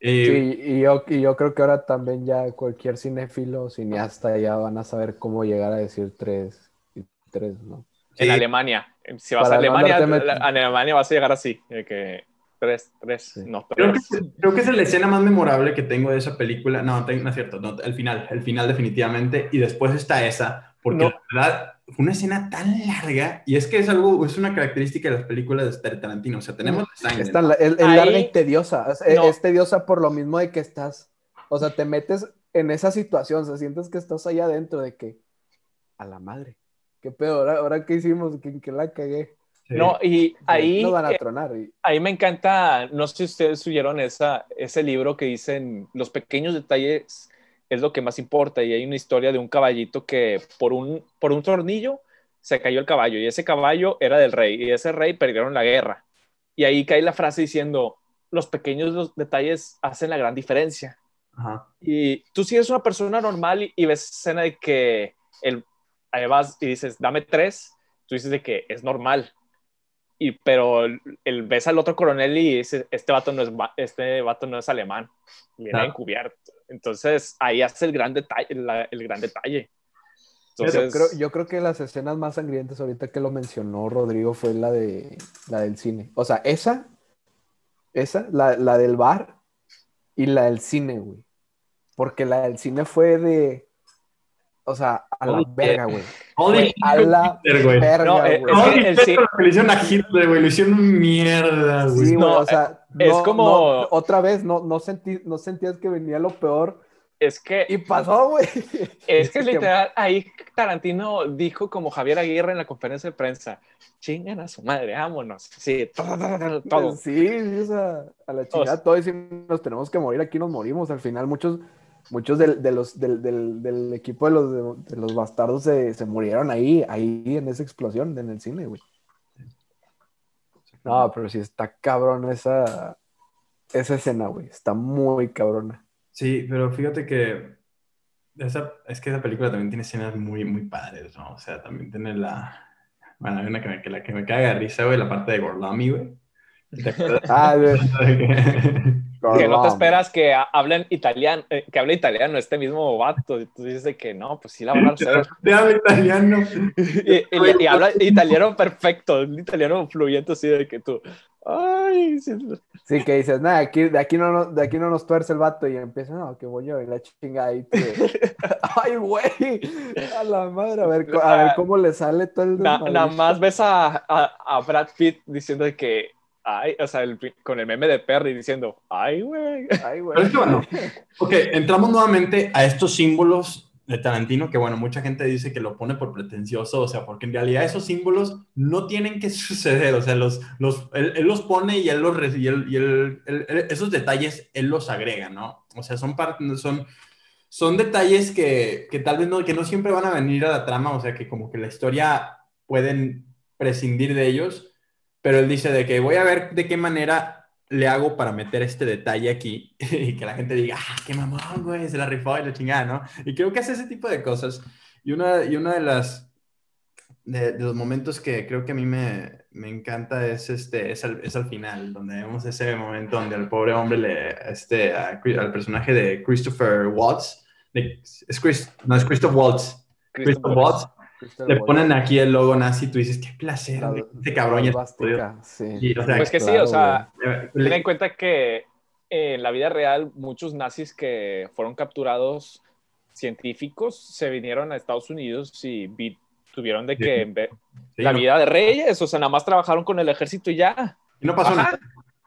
Y- Sí, y yo, y yo creo que ahora también ya cualquier cinéfilo o cineasta ya van a saber cómo llegar a decir tres y tres, ¿no? En sí, Alemania. Si vas a Alemania, a Alemania vas a llegar así. de que tres, tres, Sí. no, Creo que, creo que es la escena más memorable que tengo de esa película. No, no es cierto, no, el final, el final definitivamente. Y después está esa, porque No. la verdad fue una escena tan larga y es que es algo, es una característica de las películas de Tarantino. O sea, tenemos la sangre. Es, tan la- es- es Ahí- larga y tediosa. Es, No. es tediosa por lo mismo de que estás, o sea, te metes en esa situación, o sea, sientes que estás allá adentro de que, a la madre, qué pedo, ahora, ahora qué hicimos, ¿Qué, qué la cagué. Sí. No, y ahí, Nos van a eh, tronar. y- ahí me encanta, no sé si ustedes oyeron esa, ese libro que dicen los pequeños detalles es lo que más importa y hay una historia de un caballito que por un, por un tornillo se cayó el caballo y ese caballo era del rey y ese rey perdieron la guerra. Y ahí cae la frase diciendo, los pequeños los detalles hacen la gran diferencia. Ajá. Y tú si eres una persona normal y, y ves escena de que el, ahí vas y dices, dame tres, tú dices de que es normal. Y, pero el, el- ves al otro coronel y dices, este vato no es, este vato no es alemán, viene Claro. encubierto. Entonces ahí hace el gran detalle. la- el gran detalle. Pero Entonces, creo- yo creo que las escenas más sangrientas ahorita que lo mencionó Rodrigo fue la de la del cine. O sea, esa, esa, la, la del bar y la del cine, güey. Porque la del cine fue de, o sea, a la verga, güey. A la güey. verga, No, eh, güey. es que el Hitler, sí- lo que le hicieron a Hitler, güey. Lo hicieron mierda, güey. Sí, güey, No, o sea, es no- como- no- otra vez, no, no, sentí, no sentías que venía lo peor es que y pasó, güey. Es que literal, ahí Tarantino dijo como Javier Aguirre en la conferencia de prensa, chingan a su madre, vámonos. Sí, todo. todo, todo. Sí, sí, o sea, a la chingada, todos si nos tenemos que morir, aquí nos morimos. Al final, muchos, muchos del, de los, del, del, del equipo de los, de, de los bastardos se, se murieron ahí, ahí en esa explosión, en el cine, güey. No, pero sí está cabrón esa, esa escena, güey. Está muy cabrona. Sí, pero fíjate que esa, es que esa película también tiene escenas muy, muy padres, ¿no? O sea, también tiene la... Bueno, hay una que me, que la que me caga de risa, güey, la parte de Gorlami, güey. ¿Te acuerdas? Ah, güey. Que no te esperas que ha- hablen italiano, eh, que hable italiano este mismo vato. Y tú dices que no, pues sí la van a hacer. Te habla italiano. y, y- y habla italiano perfecto, un italiano fluyente así de que tú. Ay, sí. Sí, que dices, nada, aquí, de, aquí no, de aquí no nos tuerce el vato y empieza, no, que voy yo y la chingada ahí. Ay, güey, a la madre, a ver, a ver cómo le sale todo el Na- nada más ves a, a, a Brad Pitt diciendo que. Ay, o sea, el- con el meme de Perry diciendo, ay, güey. Ay, güey. Pero es que bueno, ok, entramos nuevamente a estos símbolos de Tarantino, que bueno, mucha gente dice que lo pone por pretencioso, o sea, porque en realidad esos símbolos no tienen que suceder, o sea, los, los, él, él los pone y él los, y él- y él- él- él- esos detalles él los agrega, ¿no? O sea, son, son, son detalles que, que tal vez no, que no siempre van a venir a la trama, o sea, que como que la historia pueden prescindir de ellos, pero él dice de que voy a ver de qué manera le hago para meter este detalle aquí y que la gente diga, ah, qué mamón, güey, se la rifó y la chingada, ¿no? Y creo que hace ese tipo de cosas. Y una, y una de las, de, de los momentos que creo que a mí me, me encanta es, este, es, al, es al final, donde vemos ese momento donde al pobre hombre, le, este, a- al personaje de Christopher Watts, de- es Chris, no es Christopher Watts, Christopher Watts, le ponen aquí el logo nazi y tú dices, qué placer, La- este cabrón ya sí. Y, o sea, Pues que sí, Claro, o sea, ten en cuenta que en la vida real muchos nazis que fueron capturados científicos se vinieron a Estados Unidos y vi- tuvieron de que Sí. sí, la no- vida de reyes, o sea, nada más trabajaron con el ejército y ya. y no pasó Ajá, nada.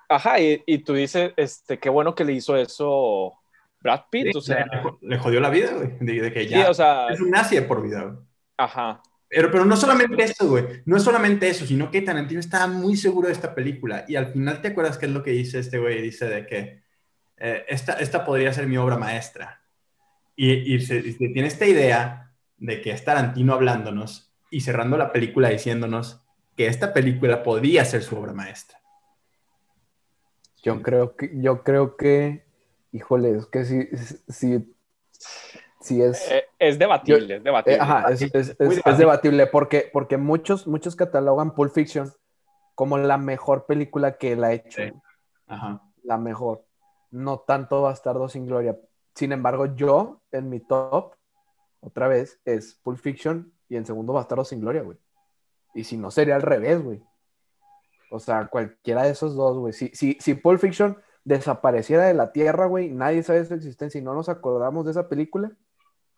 ajá, y, y tú dices, este, qué bueno que le hizo eso Brad Pitt, o sea, le, le jodió la vida, güey, de, de que sí, ya o sea, es un nazi de por vida, güey. Ajá, Pero, pero no solamente eso, güey. No es solamente eso, sino que Tarantino estaba muy seguro de esta película. Y al final, ¿te acuerdas qué es lo que dice este güey? Dice de que eh, esta, esta podría ser mi obra maestra. Y, y se, y se tiene esta idea de que es Tarantino hablándonos y cerrando la película diciéndonos que esta película podría ser su obra maestra. Yo creo que, yo creo que, híjole, es que sí, sí, sí es, Eh, es debatible, es debatible. eh, ajá, es, es- es- es debatible porque, porque muchos, muchos catalogan Pulp Fiction como la mejor película que él ha hecho, Sí. Ajá. la mejor, no tanto Bastardo sin Gloria. Sin embargo, yo en mi top, otra vez, es Pulp Fiction y en segundo Bastardo sin Gloria, güey. Y si no, sería al revés, güey. O sea, cualquiera de esos dos, güey. Si, si, si Pulp Fiction desapareciera de la Tierra, güey, nadie sabe su existencia y no nos acordamos de esa película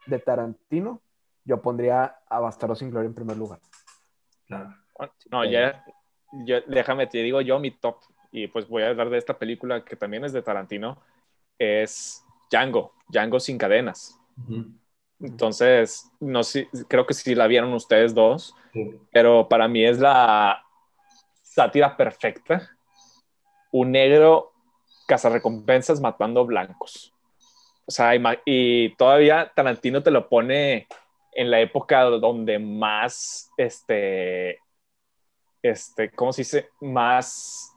de Tarantino, yo pondría a Bastardo sin Gloria en primer lugar. Claro. No, ya, yo- déjame, te digo yo mi top, y pues voy a hablar de esta película que también es de Tarantino, es Django, Django sin cadenas. Entonces, no sé, creo que sí la vieron ustedes dos, Sí. pero para mí es la sátira perfecta. Un negro cazarrecompensas matando blancos. O sea, y todavía Tarantino te lo pone en la época donde más, este, este, ¿cómo se dice? Más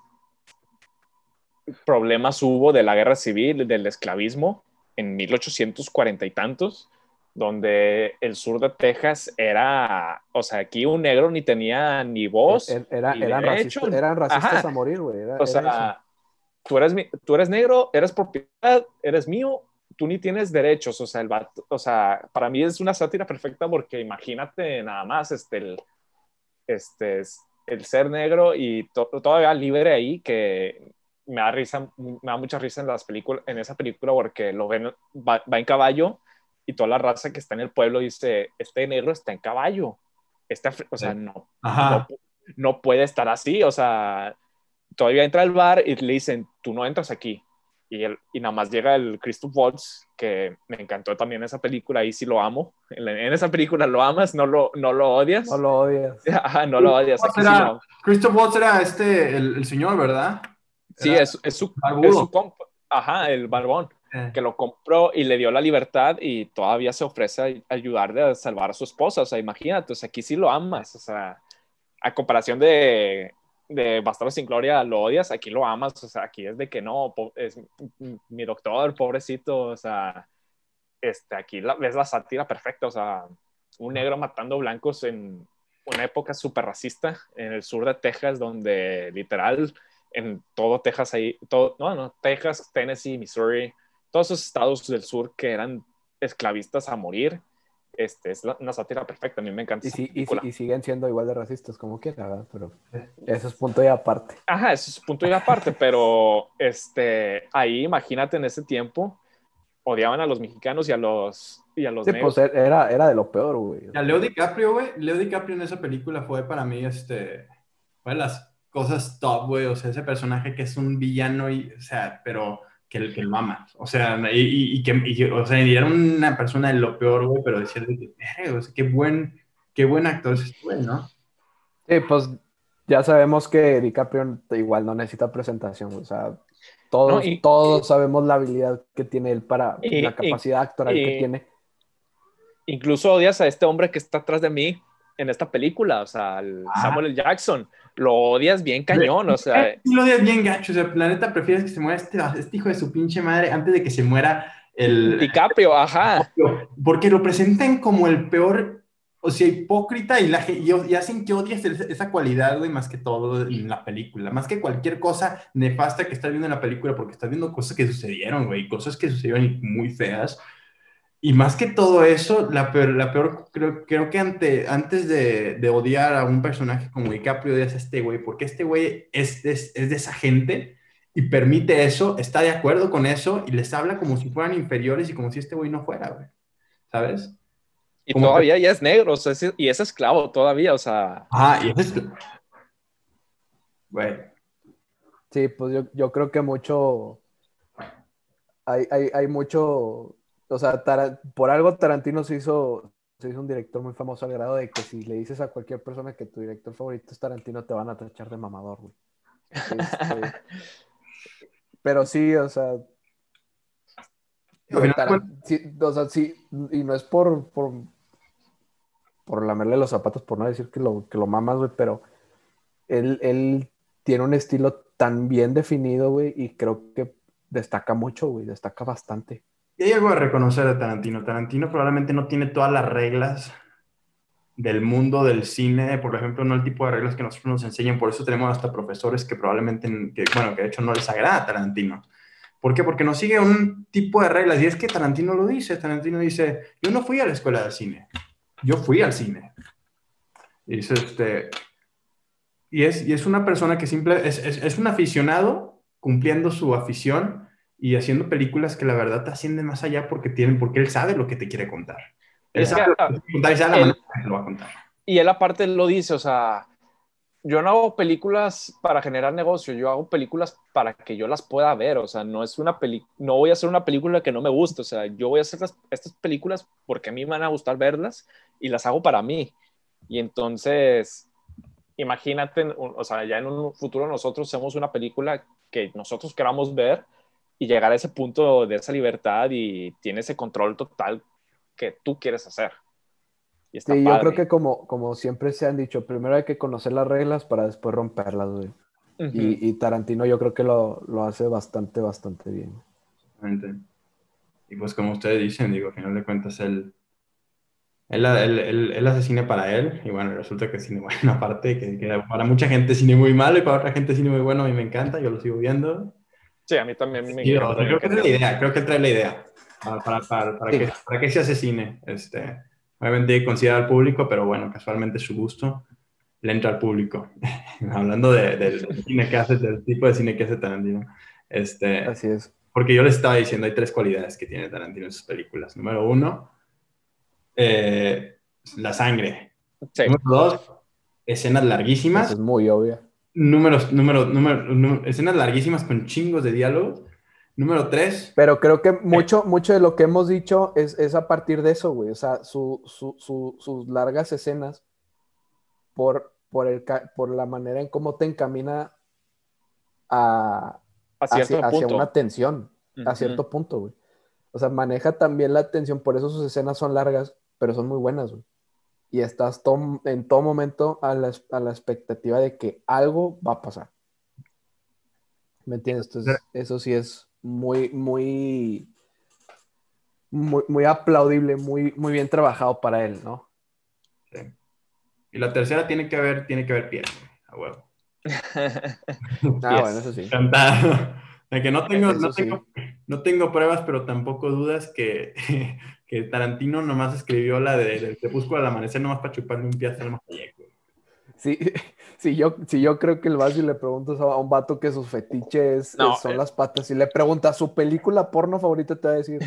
problemas hubo de la guerra civil, del esclavismo, en 1840 y tantos, donde el sur de Texas era, o sea, aquí un negro ni tenía ni voz. Er- era- y eran, racistas, eran racistas Ajá. a morir, güey. O era sea, tú eres, tú eres negro, eres propiedad, eres mío, tú ni tienes derechos. O sea, el vato- o sea, para mí es una sátira perfecta porque imagínate nada más este, el, este, es- el ser negro y to- todavía libre ahí, que me da risa, me da mucha risa en las películas, en esa película porque lo ven, va, va en caballo y toda la raza que está en el pueblo dice, este negro está en caballo. Está, o sea, no, no, no puede estar así, o sea, todavía entra al bar y le dicen, tú no entras aquí. Y, el, y nada más llega el Christoph Waltz, que me encantó también esa película, ahí sí lo amo. En, la- en esa película lo amas, no lo, no lo odias. No lo odias. Ajá, no lo odias. Aquí sí, Era- lo- Christoph Waltz era este, el, el señor, ¿verdad? sí, Era es, es su, es su compa. Ajá, el barbón, Eh, que lo compró y le dio la libertad y todavía se ofrece a ayudarle a salvar a su esposa. O sea, imagínate, o sea, aquí sí lo amas. O sea, a comparación de, de Bastardo sin Gloria, lo odias, aquí lo amas. O sea, aquí es de que no, es mi- doctor, pobrecito. O sea, este, aquí la, ves la sátira perfecta. O sea, un negro matando blancos en una época súper racista en el sur de Texas, donde literal en todo Texas ahí, todo, no, no, Texas, Tennessee, Missouri, todos esos estados del sur que eran esclavistas a morir. Este, es la- una sátira perfecta, a mí me encanta. Y, sí- y, película. y siguen siendo igual de racistas como quiera, ¿verdad? Pero eso es punto y aparte. Ajá, eso es punto y aparte, pero este, ahí imagínate en ese tiempo, odiaban a los mexicanos y a los, y a los Sí, negros. pues era, era de lo peor, güey. Ya Leo DiCaprio, güey. Leo DiCaprio en esa película fue para mí, este, fue de las cosas top, güey. O sea, ese personaje que es un villano y, o sea, pero que, el que lo ama. O sea, y, y- y que, y, o sea, y era una persona de lo peor, güey, pero decirle que, "Verga, o sea, qué buen, qué buen actor es este güey, ¿no? Sí, pues ya sabemos que DiCaprio igual no necesita presentación, o sea, todos, No, y- todos sabemos la habilidad que tiene él para Y- la capacidad actoral y- que tiene. Incluso odias a este hombre que está atrás de mí, en esta película, o sea, al Ah. Samuel L. Jackson. Lo odias bien cañón, o sea, Sí lo odias bien gacho, o sea, la neta prefieres que se muera este, este hijo de su pinche madre antes de que se muera el... DiCaprio, ajá. Porque lo presentan como el peor, o sea, hipócrita y, la, y, y hacen que odies esa cualidad, güey, más que todo en la película. Más que cualquier cosa nefasta que estás viendo en la película, porque estás viendo cosas que sucedieron, güey, cosas que sucedieron y muy feas. Y más que todo eso, la peor, la peor creo, creo que ante, antes de, de odiar a un personaje como DiCaprio, odias a este güey, porque este güey es, es, es de esa gente y permite eso, está de acuerdo con eso y les habla como si fueran inferiores y como si este güey no fuera, güey. ¿Sabes? Y Como- todavía ya es negro, o sea, es- y es esclavo todavía, o sea, Ah, y es... Güey. Sí, pues yo, yo creo que mucho. Hay, hay, hay mucho. O sea, por algo Tarantino se hizo, se hizo un director muy famoso al grado de que si le dices a cualquier persona que tu director favorito es Tarantino, te van a tachar de mamador, güey. Este, pero sí, o sea. Final sí, o sea, sí, y no es por, por, por lamerle los zapatos, por no decir que lo, que lo mamas, güey, pero él, él tiene un estilo tan bien definido, güey, y creo que destaca mucho, güey, destaca bastante. Y hay algo a reconocer de Tarantino. Tarantino probablemente no tiene todas las reglas del mundo del cine, por ejemplo, no el tipo de reglas que nosotros nos enseñan, por eso tenemos hasta profesores que probablemente, que, bueno, que de hecho no les agrada a Tarantino. ¿Por qué? Porque no sigue un tipo de reglas, y es que Tarantino lo dice, Tarantino dice, yo no fui a la escuela de cine, yo fui al cine. Y dice, este, y es, y es una persona que simple, es, es, es un aficionado cumpliendo su afición y haciendo películas que la verdad te ascienden más allá porque tienen, porque él sabe lo que te quiere contar. Él Es que, sabe lo ah, que te quiere contar y sabe la él- manera que te lo va a contar. y él aparte lo dice, o sea, yo no hago películas para generar negocio, yo hago películas para que yo las pueda ver, o sea, no es una peli no voy a hacer una película que no me guste, o sea, yo voy a hacer las- estas películas porque a mí me van a gustar verlas y las hago para mí. Y entonces, imagínate, o sea, ya en un futuro nosotros hacemos una película que nosotros queramos ver y llegar a ese punto de esa libertad y tiene ese control total que tú quieres hacer. Y está Sí, yo creo que como, como siempre se han dicho, primero hay que conocer las reglas para después romperlas, güey. Y, y Tarantino yo creo que lo, lo hace bastante, bastante bien. Exactamente. Y pues como ustedes dicen, digo, al final de cuentas él, él, él, él, él hace cine para él y bueno, resulta que es cine bueno aparte, que, que para mucha gente es cine muy malo y para otra gente es cine muy bueno, a mí me encanta, yo lo sigo viendo. Sí, a mí también me Sí, o encanta, sea, me creo que es la encanta. idea, creo que trae la idea para, para, para, para Sí. que, para que se hace cine. Este, obviamente considera al público, pero bueno, casualmente su gusto le entra al público. Hablando de- del cine que hace, del tipo de cine que hace Tarantino. Este, Así es. porque yo les estaba diciendo, hay tres cualidades que tiene Tarantino en sus películas. Número uno, eh, la sangre. Sí. Número dos, escenas larguísimas. Eso es muy obvio. Números, número, número, número- escenas larguísimas con chingos de diálogos. Número tres, Pero creo que mucho, mucho de lo que hemos dicho es, es a partir de eso, güey. O sea, su- su- su- sus largas escenas por, por, el, por la manera en cómo te encamina a, A hacia, hacia una tensión, a cierto punto, güey. O sea, maneja también la tensión, por eso sus escenas son largas, pero son muy buenas, güey. Y estás to- en todo momento a la, a la expectativa de que algo va a pasar. ¿Me entiendes? Entonces, eso sí es muy, muy, muy, muy aplaudible, muy, muy bien trabajado para él, ¿no? Sí. Y la tercera tiene que haber, tiene que haber piel, a huevo. Ah, Yes. bueno, eso sí. Cantado. De que no tengo, no, sí. tengo, no tengo pruebas, pero tampoco dudas que, que Tarantino nomás escribió la de, del crepúsculo al amanecer nomás para chuparle un pie a Salma Hayek, güey. Sí, sí, yo, si yo creo que el vas y le preguntas a un vato que sus fetiches No, son eh. las patas y le preguntas su película porno favorita, te va a decir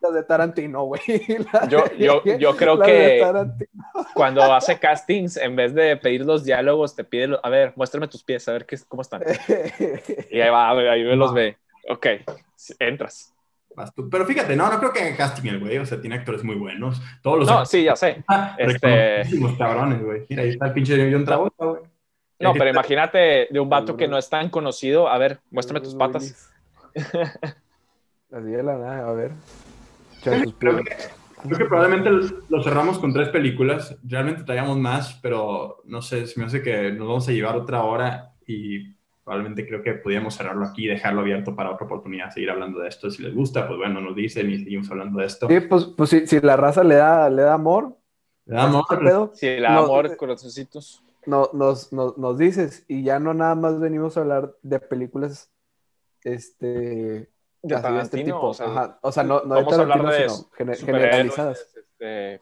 las de Tarantino, güey. Yo- yo- yo creo que- Tarantino. Cuando hace castings, en vez de pedir los diálogos, te pide, a ver, muéstrame tus pies, a ver qué, cómo están. Y ahí va, ahí me los ve. Ok, entras. Vas tú. Pero fíjate, no, no creo que haga casting el güey, o sea, tiene actores muy buenos. Todos los No, sí, ya sé. este- cabrones, güey. Mira, ahí está el pinche John Travolta, güey. No, pero imagínate de un vato que no es tan conocido. A ver, muéstrame tus patas. Así de la nada, a ver. Creo que probablemente lo cerramos con tres películas. Realmente traíamos más, pero no sé, se me hace que nos vamos a llevar otra hora y probablemente creo que podríamos cerrarlo aquí y dejarlo abierto para otra oportunidad, seguir hablando de esto. Si les gusta, pues bueno, nos dicen y seguimos hablando de esto. Sí, pues, pues si, si la raza le da, le da amor, Le damos ¿qué pedo? Sí, el No, amor, eh, corazoncitos. no, nos, nos, nos dices, y ya no nada más venimos a hablar de películas este, De así de este tipo. o sea, Ajá, o sea, no, no de Tarantino, de sino generalizadas. este,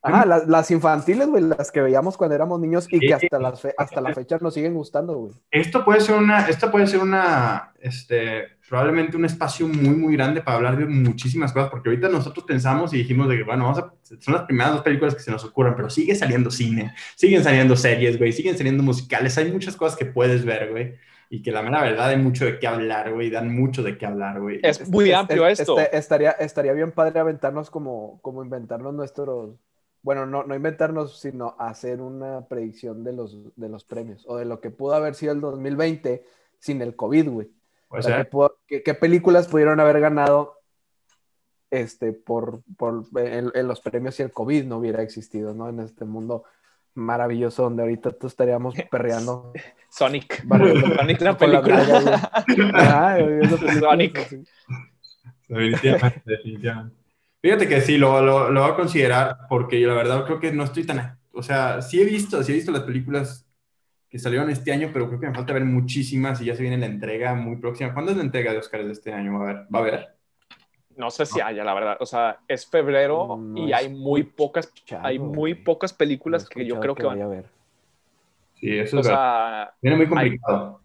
Ajá, las, las infantiles, güey, las que veíamos cuando éramos niños y Sí. que hasta, las fe- hasta la fecha nos siguen gustando, güey. Esto puede ser una, esto puede ser una, este, probablemente un espacio muy, muy grande para hablar de muchísimas cosas, porque ahorita nosotros pensamos y dijimos de que, bueno, vamos a, son las primeras dos películas que se nos ocurren, pero sigue saliendo cine, siguen saliendo series, güey, siguen saliendo musicales, hay muchas cosas que puedes ver, güey, y que la mera verdad hay mucho de qué hablar, güey, dan mucho de qué hablar, güey. Es muy Es- amplio es- esto. este- estaría, estaría bien padre aventarnos como, como inventarnos nuestros, bueno, no, no inventarnos, sino hacer una predicción de los, de los premios o de lo que pudo haber sido el 2020 sin el COVID, güey. O sea, ser. ¿qué, pudo- qué- qué películas pudieron haber ganado este, por, por en, en los premios si el COVID no hubiera existido, ¿no? En este mundo maravilloso donde ahorita todos estaríamos perreando. Sonic. Sonic la la película. Ajá, Sonic. así. Definitivamente, definitivamente. Fíjate que sí, lo, lo, lo voy a considerar porque yo la verdad creo que no estoy tan... O sea, sí he visto, sí he visto las películas que salieron este año, pero creo que me falta ver muchísimas y ya se viene la entrega muy próxima. ¿Cuándo es la entrega de Oscar de este año? Va a haber. ¿Va a haber? No sé si haya, la verdad. O sea, es febrero No y hay muy pocas, hay muy pocas películas No que yo creo que van. a ver. Sí, eso O es verdad. sea, Viene muy complicado.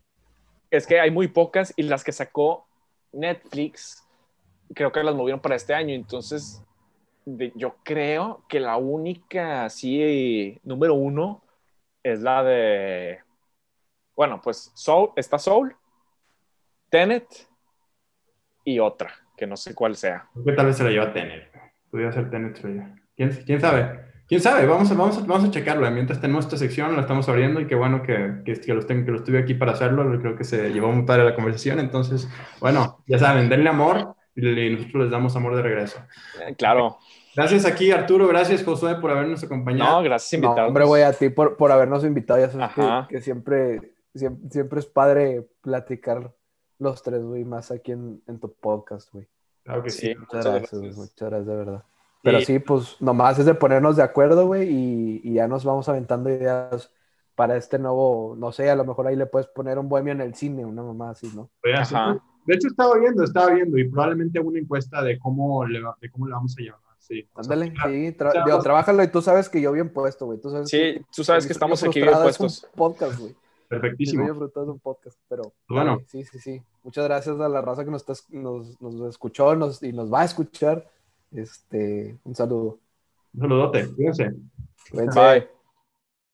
es que hay muy pocas y las que sacó Netflix, creo que las movieron para este año. Entonces, de- yo creo que la única, sí, número uno es la de. Bueno, pues Soul, está Soul, Tenet y otra, que no sé cuál sea. Creo que tal vez se la lleva Tenet. Pudiera ser Tenet. lleva. ¿Quién, ¿Quién sabe? ¿Quién sabe? Vamos a, vamos, a, vamos a checarlo. Mientras tenemos esta sección, la estamos abriendo y qué bueno que, que, que, los tengo, que los tuve aquí para hacerlo. Creo que se llevó muy padre la conversación. Entonces, bueno, ya saben, denle amor y, y nosotros les damos amor de regreso. Eh, claro. Gracias aquí, Arturo. Gracias, Josué, por habernos acompañado. No, gracias, No, invitarnos. hombre, güey, a ti por, por habernos invitado. Ya sabes Ajá. que, que siempre, siempre, siempre es padre platicar los tres, güey, más aquí en, en tu podcast, güey. Claro que sí. Sí. Muchas gracias, gracias. güey, muchas gracias, de verdad. Pero Y- sí, pues nomás es de ponernos de acuerdo, güey, y, y ya nos vamos aventando ideas para este nuevo, no sé, a lo mejor ahí le puedes poner un bohemio en el cine, una mamá así, ¿no? Ajá. De hecho, estaba viendo, estaba viendo y probablemente una encuesta de cómo le, va- de cómo le vamos a llevar. Sí. O sea, Ándale, sí, tra- o sea, digo, trabájalo y tú sabes que yo bien puesto, güey. Tú sabes Sí, tú sabes que estamos aquí bien frustrado es un puestos. podcast, güey. Perfectísimo. frustrado es un podcast, pero Bueno. dale, sí, sí, sí. Muchas gracias a la raza que nos, está- nos, nos escuchó nos, y nos va a escuchar. Este, un saludo. Un saludote. Cuídense. Cuídense. Bye.